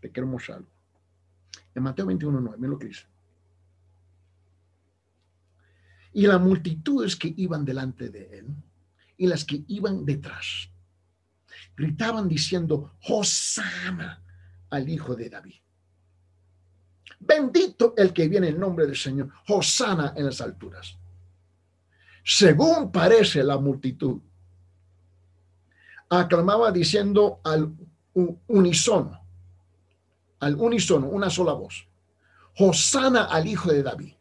Te quiero mostrar algo. En Mateo 21, 9, mira lo que dice. Y las multitudes que iban delante de él y las que iban detrás gritaban diciendo, Hosanna al Hijo de David. Bendito el que viene en nombre del Señor, Hosanna en las alturas. Según parece la multitud, aclamaba diciendo al unísono, al unísono, una sola voz, Hosanna al Hijo de David.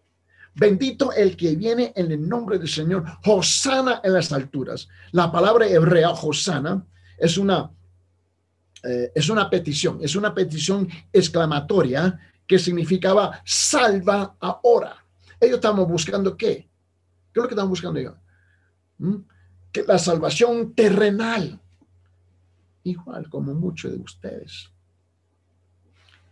Bendito el que viene en el nombre del Señor, Hosanna en las alturas. La palabra hebrea, Hosanna, es una eh, es una petición, es una petición exclamatoria que significaba salva ahora. Ellos estamos buscando qué? ¿Qué es lo que están buscando ellos? ¿Mm? Que la salvación terrenal, igual como muchos de ustedes.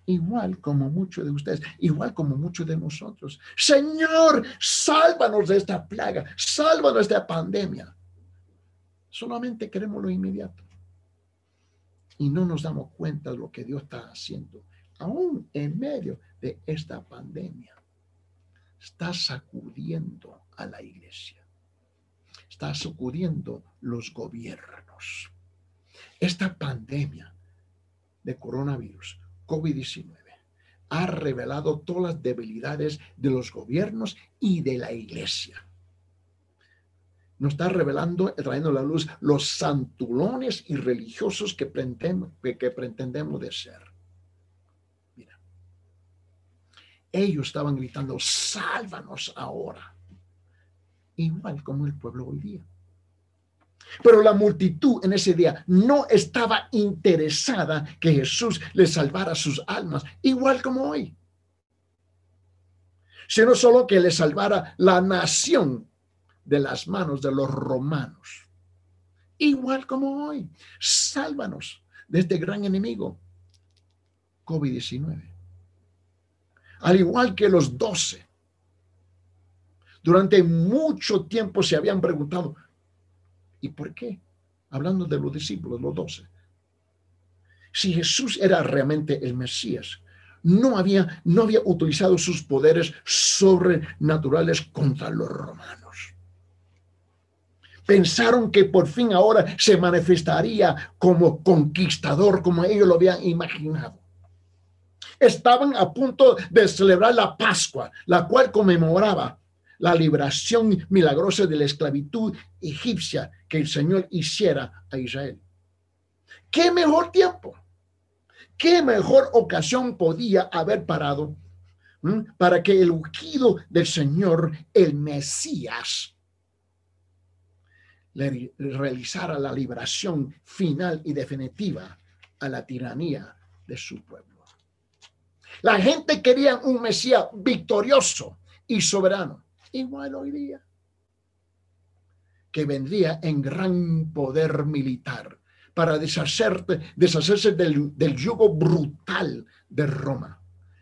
Igual como muchos de ustedes, igual como muchos de nosotros. Señor, sálvanos de esta plaga, sálvanos de esta pandemia. Solamente queremos lo inmediato y no nos damos cuenta de lo que Dios está haciendo, aún en medio de esta pandemia. Está sacudiendo a la iglesia, está sacudiendo los gobiernos. Esta pandemia de coronavirus, COVID-19, ha revelado todas las debilidades de los gobiernos y de la iglesia nos está revelando, trayendo a la luz los santulones y religiosos que pretendemos, que pretendemos de ser. Mira, ellos estaban gritando, sálvanos ahora, igual como el pueblo hoy día. Pero la multitud en ese día no estaba interesada que Jesús les salvara sus almas, igual como hoy, sino solo que le salvara la nación de las manos de los romanos. Igual como hoy, sálvanos de este gran enemigo, COVID-19. Al igual que los doce, durante mucho tiempo se habían preguntado, ¿y por qué? Hablando de los discípulos, los doce. Si Jesús era realmente el Mesías, no había, no había utilizado sus poderes sobrenaturales contra los romanos pensaron que por fin ahora se manifestaría como conquistador, como ellos lo habían imaginado. Estaban a punto de celebrar la Pascua, la cual conmemoraba la liberación milagrosa de la esclavitud egipcia que el Señor hiciera a Israel. ¿Qué mejor tiempo? ¿Qué mejor ocasión podía haber parado para que el ungido del Señor, el Mesías, realizara la liberación final y definitiva a la tiranía de su pueblo. La gente quería un Mesías victorioso y soberano, igual hoy día, que vendría en gran poder militar para deshacerse del, del yugo brutal de Roma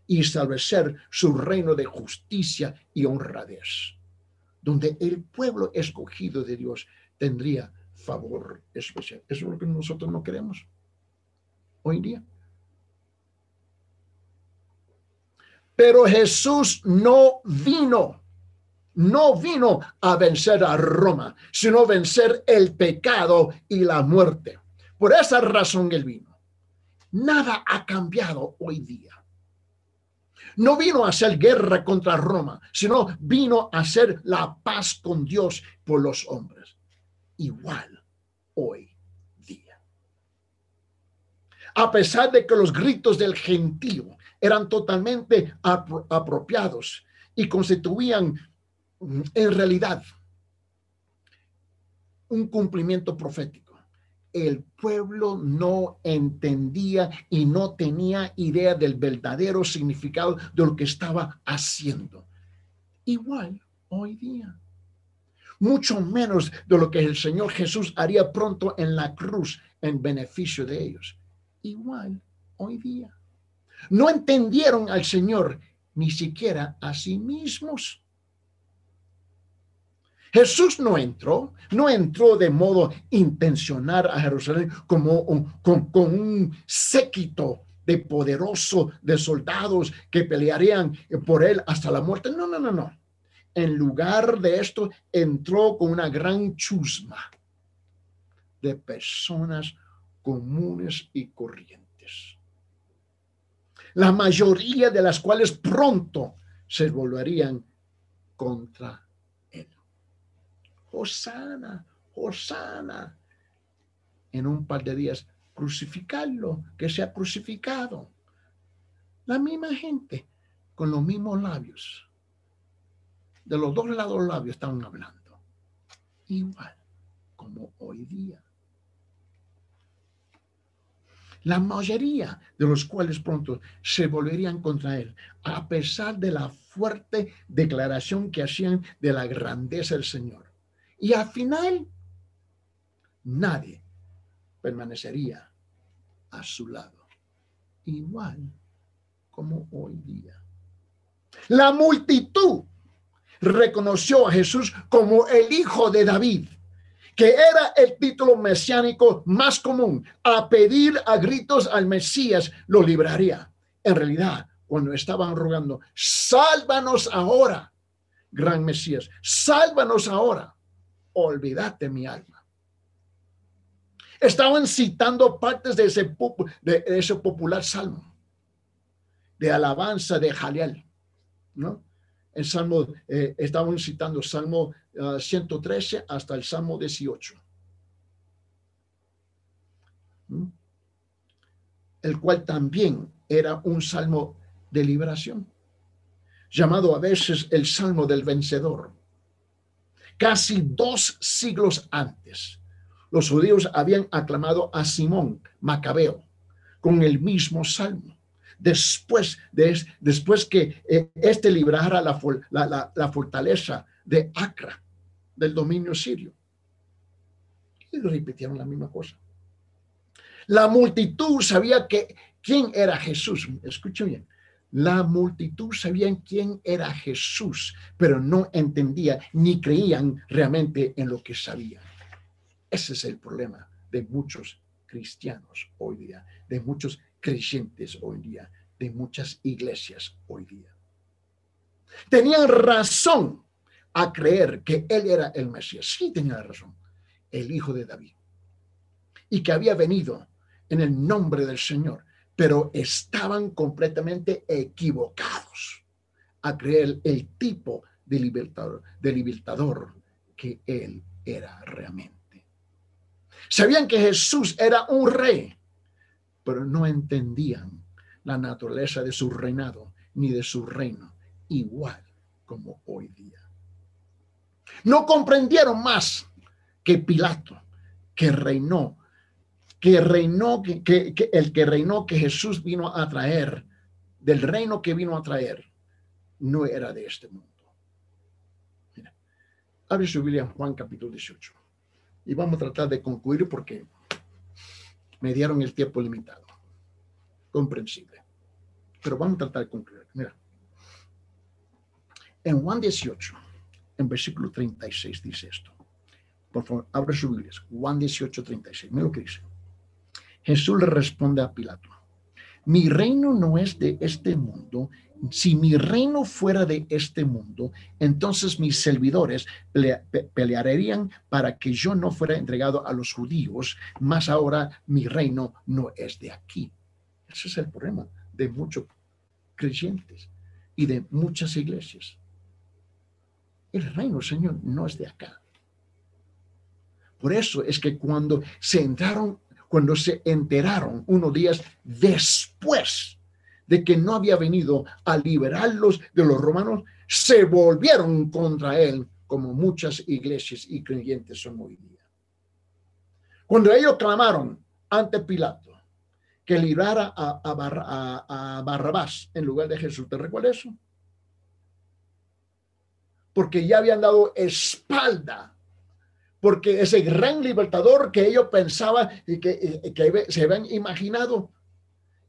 y establecer su reino de justicia y honradez, donde el pueblo escogido de Dios tendría favor especial. Eso es lo que nosotros no queremos hoy día. Pero Jesús no vino, no vino a vencer a Roma, sino vencer el pecado y la muerte. Por esa razón él vino. Nada ha cambiado hoy día. No vino a hacer guerra contra Roma, sino vino a hacer la paz con Dios por los hombres igual hoy día. A pesar de que los gritos del gentío eran totalmente apropiados y constituían en realidad un cumplimiento profético. el pueblo no entendía y no tenía idea del verdadero significado de lo que estaba haciendo. Igual hoy día. Mucho menos de lo que el Señor Jesús haría pronto en la cruz en beneficio de ellos. Igual hoy día. No entendieron al Señor ni siquiera a sí mismos. Jesús no entró, no entró de modo intencional a Jerusalén como con, un séquito de poderoso de soldados que pelearían por él hasta la muerte. No, no, no, no. En lugar de esto, entró con una gran chusma de personas comunes y corrientes. La mayoría de las cuales pronto se volverían contra Hosana, Hosana. En un par de días, crucificarlo, que sea crucificado. La misma gente, con los mismos labios. De los dos lados los labios estaban hablando. Igual como hoy día. La mayoría de los cuales pronto se volverían contra él, a pesar de la fuerte declaración que hacían de la grandeza del Señor. Y al final, nadie permanecería a su lado, igual como hoy día. La multitud reconoció a Jesús como el hijo de David, que era el título mesiánico más común. A pedir a gritos al Mesías lo libraría. En realidad, cuando estaban rogando, sálvanos ahora, gran Mesías, sálvanos ahora olvídate mi alma. Estaban citando partes de ese, de ese popular salmo de alabanza de Jaliel, ¿no? El salmo, eh, estaban citando Salmo 113 ah, hasta el Salmo 18. ¿Mm? El cual también era un salmo de liberación, llamado a veces el salmo del vencedor Casi dos siglos antes, los judíos habían aclamado a Simón Macabeo con el mismo salmo. Después, de, después que eh, éste librara la, la, fortaleza de Acra, del dominio sirio. Y repitieron la misma cosa. La multitud sabía que quién era Jesús. Escuchen bien. La multitud sabían quién era Jesús, pero no entendía ni creían realmente en lo que sabían. Ese es el problema de muchos cristianos hoy día, de muchos creyentes hoy día, de muchas iglesias hoy día. Tenían razón a creer que él era el Mesías. Sí tenía razón, el hijo de David. Y que había venido en el nombre del Señor pero estaban completamente equivocados a creer el tipo de libertador, de libertador que él era realmente. Sabían que Jesús era un rey, pero no entendían la naturaleza de su reinado ni de su reino, igual como hoy día. No comprendieron más que Pilato, que reinó que reinó, que, el que reinó, que Jesús vino a traer, del reino que vino a traer, no era de este mundo. Mira, abre su Biblia Juan capítulo 18. Y vamos a tratar de concluir porque me dieron el tiempo limitado. Comprensible. Pero vamos a tratar de concluir. Mira. En Juan 18, en versículo 36 dice esto. Por favor, abre su Biblia. Juan 18, 36. Mira lo que dice. Jesús le responde a Pilato, mi reino no es de este mundo. Si mi reino fuera de este mundo, entonces mis servidores pelearían para que yo no fuera entregado a los judíos, mas ahora mi reino no es de aquí. Ese es el problema de muchos creyentes y de muchas iglesias. El reino, Señor, no es de acá. Por eso es que cuando se entraron cuando se enteraron unos días después de que no había venido a liberarlos de los romanos, se volvieron contra él, como muchas iglesias y creyentes son hoy día. Cuando ellos clamaron ante Pilato que librara a, Barrabás en lugar de Jesús, ¿te recuerdas eso? Porque ya habían dado espalda porque ese gran libertador que ellos pensaban y que, se habían imaginado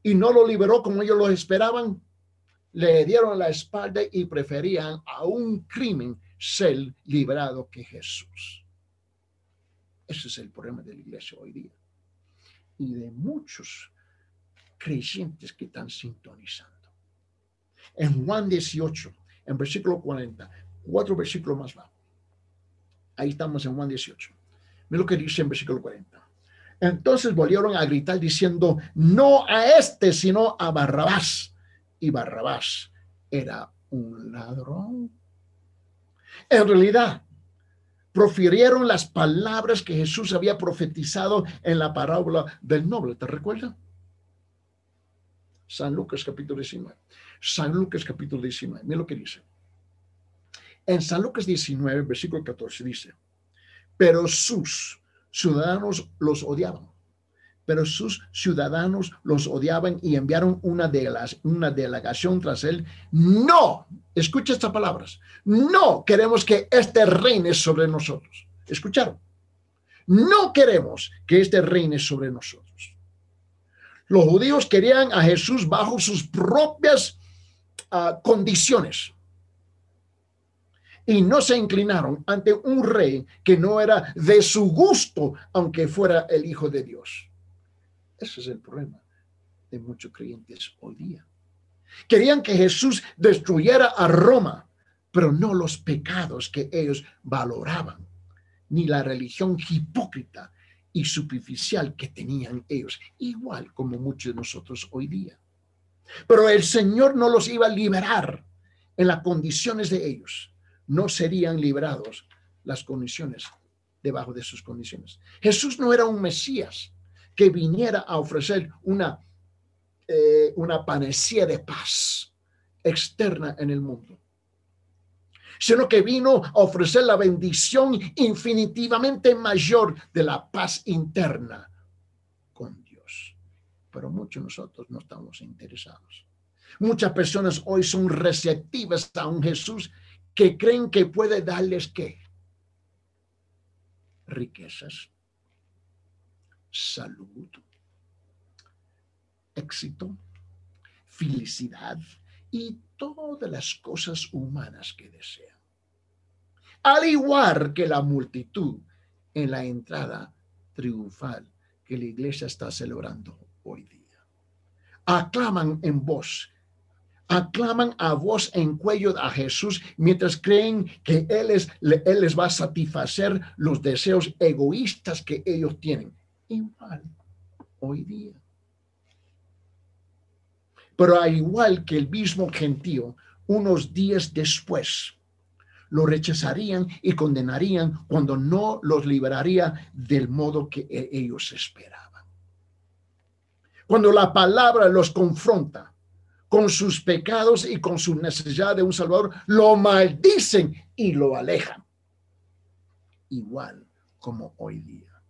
y no lo liberó como ellos lo esperaban, le dieron la espalda y preferían a un crimen ser liberado que Jesús. Ese es el problema de la iglesia hoy día y de muchos creyentes que están sintonizando. En Juan 18, en versículo 40, cuatro versículos más abajo. Ahí estamos en Juan 18. Mira lo que dice en versículo 40. Entonces volvieron a gritar diciendo, no a este, sino a Barrabás. Y Barrabás era un ladrón. En realidad, profirieron las palabras que Jesús había profetizado en la parábola del noble. ¿Te recuerdas? San Lucas capítulo 19. San Lucas capítulo 19. Mira lo que dice. En San Lucas 19, versículo 14 dice, pero sus ciudadanos los odiaban. Pero sus ciudadanos los odiaban y enviaron una, de las, una delegación tras él. No, escucha estas palabras. No queremos que este reine sobre nosotros. ¿Escucharon? No queremos que este reine sobre nosotros. Los judíos querían a Jesús bajo sus propias ah, condiciones y no se inclinaron ante un rey que no era de su gusto, aunque fuera el Hijo de Dios. Ese es el problema de muchos creyentes hoy día. Querían que Jesús destruyera a Roma, pero no los pecados que ellos valoraban, ni la religión hipócrita y superficial que tenían ellos, igual como muchos de nosotros hoy día. Pero el Señor no los iba a liberar en las condiciones de ellos no serían librados las condiciones debajo de sus condiciones. Jesús no era un Mesías que viniera a ofrecer una, eh, una de paz externa en el mundo, sino que vino a ofrecer la bendición infinitivamente mayor de la paz interna con Dios. Pero muchos de nosotros no estamos interesados. Muchas personas hoy son receptivas a un Jesús que creen que puede darles qué? Riquezas, salud, éxito, felicidad y todas las cosas humanas que desean. Al igual que la multitud en la entrada triunfal que la iglesia está celebrando hoy día. Aclaman en voz aclaman a voz en cuello a Jesús mientras creen que él, es, él les va a satisfacer los deseos egoístas que ellos tienen. Igual hoy día. Pero al igual que el mismo gentío, unos días después, lo rechazarían y condenarían cuando no los liberaría del modo que e-, ellos esperaban. Cuando la palabra los confronta, con sus pecados y con su necesidad de un Salvador, lo maldicen y lo alejan. Igual como hoy día.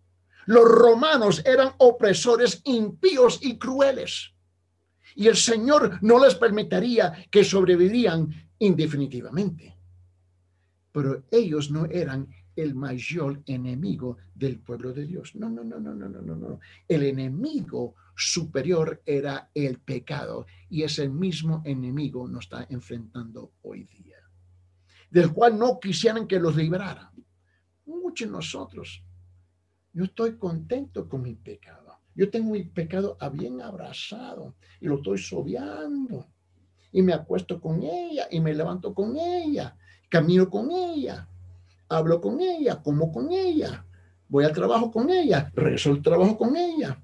Los romanos eran opresores impíos y crueles. Y el Señor no les permitiría que sobrevivían indefinitivamente. Pero ellos no eran el mayor enemigo del pueblo de Dios. No, no, no, no, no, no, no. El enemigo superior era el pecado y ese mismo enemigo nos está enfrentando hoy día, del cual no quisieran que los librara. Muchos de nosotros, yo estoy contento con mi pecado. Yo tengo mi pecado bien abrazado y lo estoy sobeando. Y me acuesto con ella y me levanto con ella, camino con ella, hablo con ella, como con ella, voy al trabajo con ella, rezo el trabajo con ella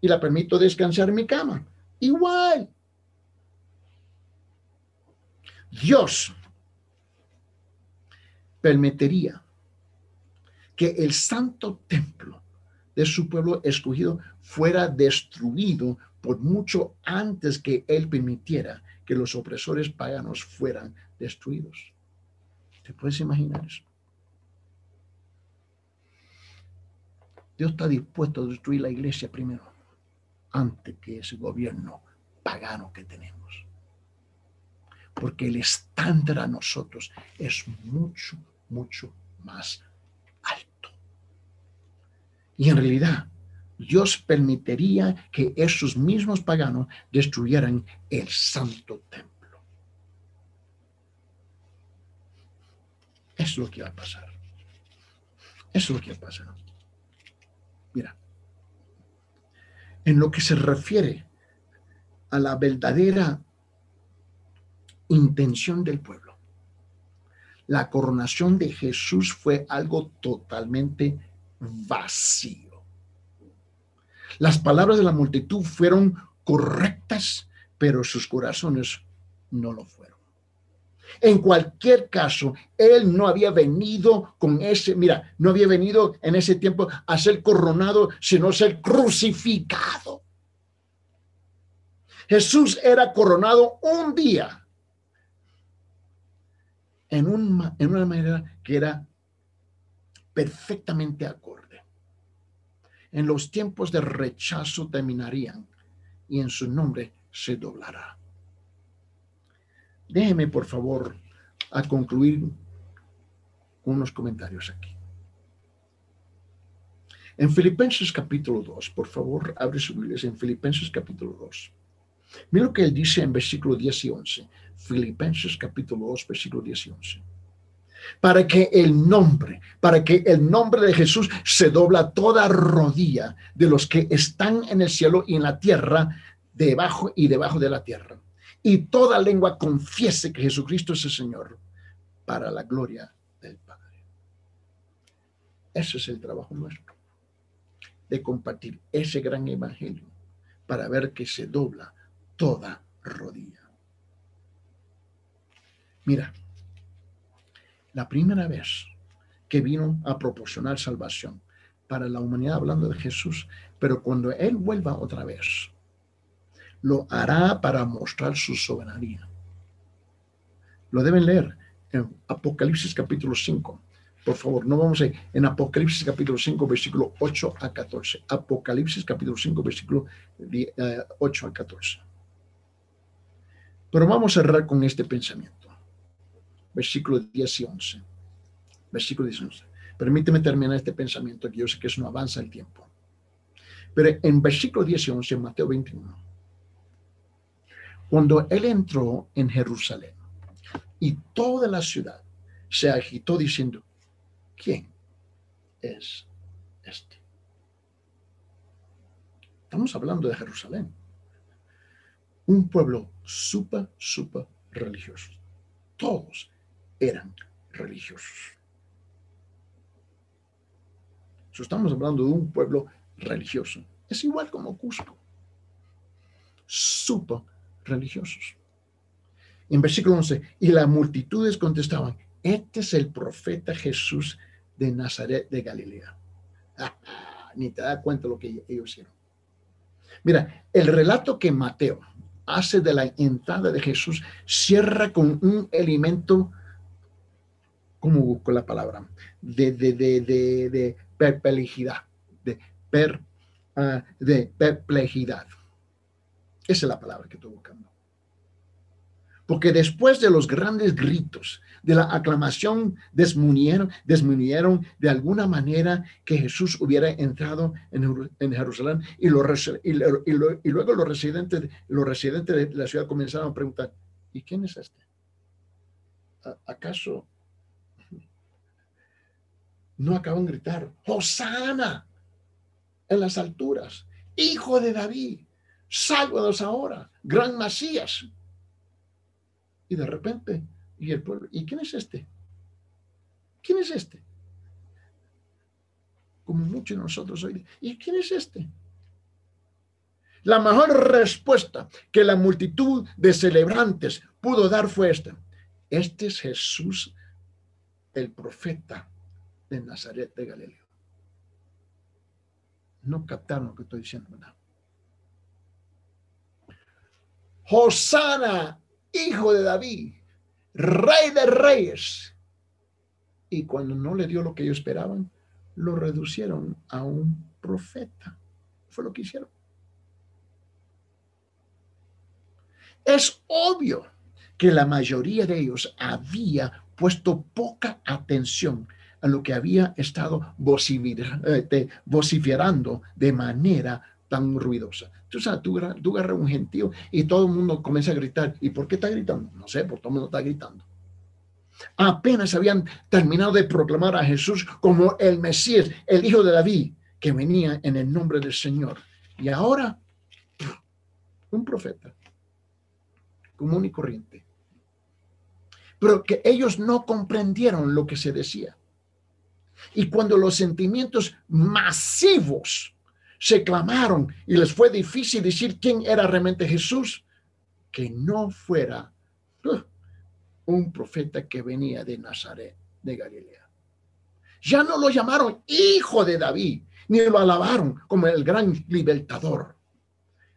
y la permito descansar en mi cama. Igual. Dios permitiría que el santo templo de su pueblo escogido fuera destruido por mucho antes que él permitiera que los opresores paganos fueran destruidos. ¿Te puedes imaginar eso? Dios está dispuesto a destruir la iglesia primero, antes que ese gobierno pagano que tenemos. Porque el estándar a nosotros es mucho, mucho más alto. Y en realidad, Dios permitiría que esos mismos paganos destruyeran el santo templo. Eso es lo que va a pasar. Eso es lo que va a pasar. Mira, en lo que se refiere a la verdadera intención del pueblo, la coronación de Jesús fue algo totalmente vacío. Las palabras de la multitud fueron correctas, pero sus corazones no lo fueron. En cualquier caso, él no había venido con ese, mira, no había venido en ese tiempo a ser coronado, sino a ser crucificado. Jesús era coronado un día en, un, una manera que era perfectamente acorde. En los tiempos de rechazo terminarían y en su nombre se doblará. Déjeme, por favor, a concluir con unos comentarios aquí. En Filipenses capítulo 2, por favor, abre su Biblia en Filipenses capítulo 2. Mira lo que él dice en versículo 10 y 11. Filipenses capítulo 2, versículo 10 y 11. Para que el nombre, para que el nombre de Jesús se dobla toda rodilla de los que están en el cielo y en la tierra, debajo y debajo de la tierra y toda lengua confiese que Jesucristo es el Señor para la gloria del Padre. Ese es el trabajo nuestro, de compartir ese gran evangelio para ver que se dobla toda rodilla. Mira, la primera vez que vino a proporcionar salvación para la humanidad hablando de Jesús, pero cuando Él vuelva otra vez, lo hará para mostrar su soberanía. Lo deben leer en Apocalipsis capítulo 5. Por favor, no vamos a ir en Apocalipsis capítulo 5, versículo 8 a 14. Apocalipsis capítulo 5, versículo 8 a 14. Pero vamos a cerrar con este pensamiento. Versículo 10 y 11. Versículo 10 y 11. Permíteme terminar este pensamiento, que yo sé que eso no avanza el tiempo. Pero en versículo 10 y 11, Mateo 21, cuando él entró en Jerusalén y toda la ciudad se agitó diciendo, ¿quién es este? Estamos hablando de Jerusalén. Un pueblo súper, súper religioso. Todos eran religiosos. estamos hablando de un pueblo religioso. Es igual como Cusco. Súper religiosos. En versículo 11, y las multitudes contestaban, este es el profeta Jesús de Nazaret de Galilea. ni te da cuenta lo que ellos hicieron. Mira, el relato que Mateo hace de la entrada de Jesús cierra con un elemento, ¿cómo busco la palabra? De, de, de, de, de perplejidad, de, per, ah, de perplejidad. Esa es la palabra que estoy buscando. Porque después de los grandes gritos, de la aclamación, desmunieron, desmunieron de alguna manera que Jesús hubiera entrado en, Jerusalén y, luego los residentes, los residentes de la ciudad comenzaron a preguntar, ¿y quién es este? ¿Acaso no acaban de gritar, Hosana en las alturas, hijo de David? Sálvanos ahora, gran Masías. Y de repente, y el pueblo, ¿y quién es este? ¿Quién es este? Como muchos de nosotros hoy, ¿y quién es este? La mejor respuesta que la multitud de celebrantes pudo dar fue esta. Este es Jesús, el profeta de Nazaret de Galilea. No captaron lo que estoy diciendo, ¿verdad? Hosana, hijo de David, rey de reyes. Y cuando no le dio lo que ellos esperaban, lo reducieron a un profeta. Fue lo que hicieron. Es obvio que la mayoría de ellos había puesto poca atención a lo que había estado eh, vociferando de manera tan ruidosa. Tú sabes, tú, agarras un gentío y todo el mundo comienza a gritar. ¿Y por qué está gritando? No sé, por todo el mundo está gritando. Apenas habían terminado de proclamar a Jesús como el Mesías, el Hijo de David, que venía en el nombre del Señor. Y ahora, un profeta común y corriente. Pero que ellos no comprendieron lo que se decía. Y cuando los sentimientos masivos se clamaron y les fue difícil decir quién era realmente Jesús, que no fuera uh, un profeta que venía de Nazaret, de Galilea. Ya no lo llamaron hijo de David, ni lo alabaron como el gran libertador.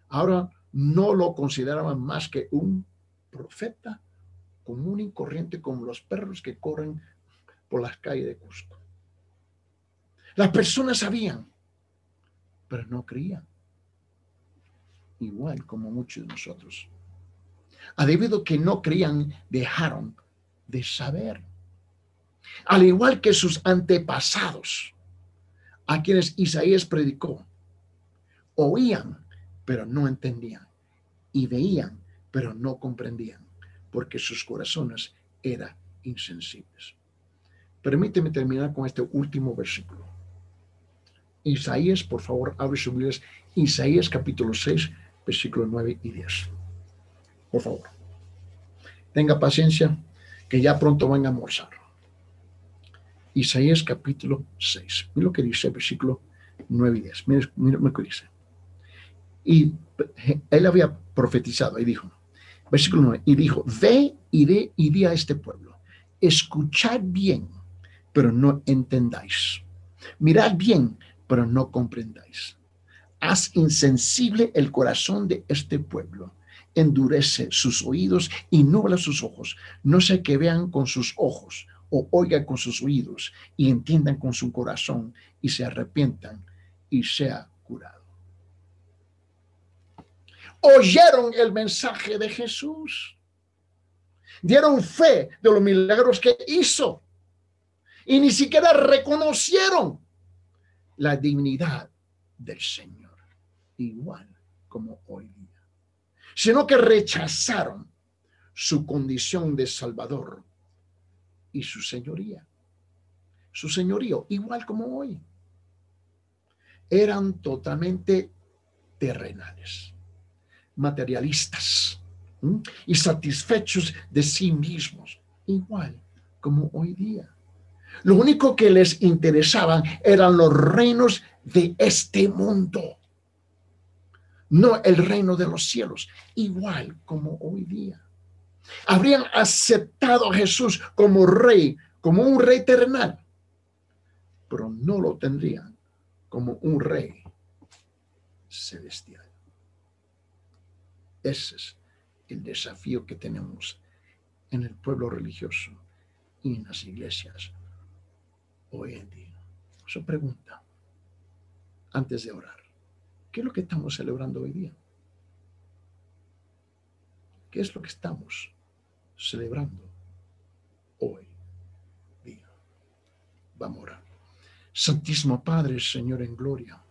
Ahora no lo consideraban más que un profeta común y corriente como los perros que corren por las calles de Cusco. Las personas sabían, pero no creían. Igual como muchos de nosotros. A debido que no creían, dejaron de saber. Al igual que sus antepasados, a quienes Isaías predicó, oían, pero no entendían, y veían, pero no comprendían, porque sus corazones eran insensibles. Permíteme terminar con este último versículo. Isaías, por favor, abre su Biblia. Isaías capítulo 6, versículos 9 y 10. Por favor. Tenga paciencia, que ya pronto van a almorzar. Isaías capítulo 6. Mira lo que dice el versículo 9 y 10. Mira, mira lo que dice. Y él había profetizado y dijo, versículo 9, y dijo, ve y ve y di a este pueblo, escuchad bien, pero no entendáis. Mirad bien, pero no comprendáis. Haz insensible el corazón de este pueblo. Endurece sus oídos y nubla sus ojos. No sé que vean con sus ojos o oigan con sus oídos y entiendan con su corazón y se arrepientan y sea curado oyeron el mensaje de Jesús. Dieron fe de los milagros que hizo. Y ni siquiera reconocieron la dignidad del Señor, igual como hoy día, sino que rechazaron su condición de Salvador y su señoría, su señorío, igual como hoy. Eran totalmente terrenales materialistas y satisfechos de sí mismos, igual como hoy día. Lo único que les interesaba eran los reinos de este mundo, no el reino de los cielos, igual como hoy día. Habrían aceptado a Jesús como rey, como un rey terrenal, pero no lo tendrían como un rey celestial. Ese es el desafío que tenemos en el pueblo religioso y en las iglesias hoy en día. Su pregunta, antes de orar, ¿qué es lo que estamos celebrando hoy día? ¿Qué es lo que estamos celebrando hoy día? Vamos a orar. Santísimo Padre, Señor en gloria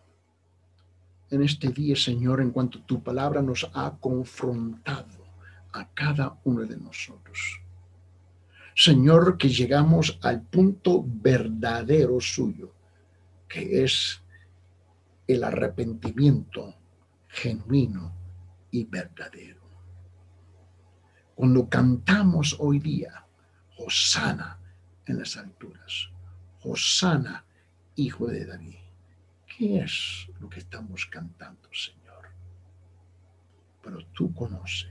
en este día, Señor, en cuanto tu palabra nos ha confrontado a cada uno de nosotros. Señor, que llegamos al punto verdadero suyo, que es el arrepentimiento genuino y verdadero. Cuando cantamos hoy día, Hosana en las alturas, Hosana, hijo de David ¿Qué es lo que estamos cantando, Señor? Pero tú conoces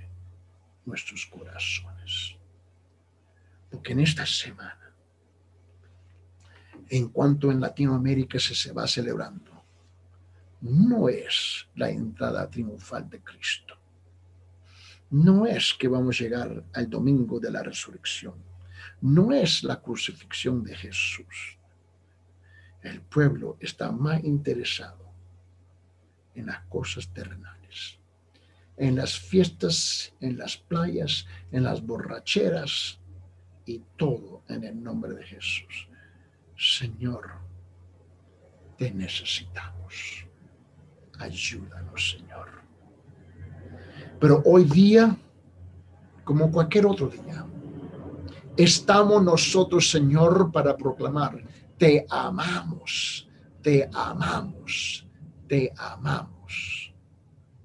nuestros corazones. Porque en esta semana, en cuanto en Latinoamérica se, se va celebrando, no es la entrada triunfal de Cristo. No es que vamos a llegar al domingo de la resurrección. No es la crucifixión de Jesús El pueblo está más interesado en las cosas terrenales, en las fiestas, en las playas, en las borracheras y todo en el nombre de Jesús. Señor, te necesitamos. Ayúdanos, Señor. Pero hoy día, como cualquier otro día, estamos nosotros, Señor, para proclamar, te amamos, te amamos, te amamos.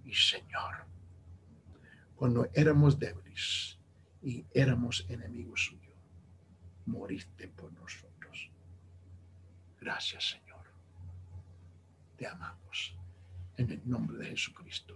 Y Señor, cuando éramos débiles y éramos enemigos suyos, moriste por nosotros. Gracias, Señor. Te amamos. En el nombre de Jesucristo.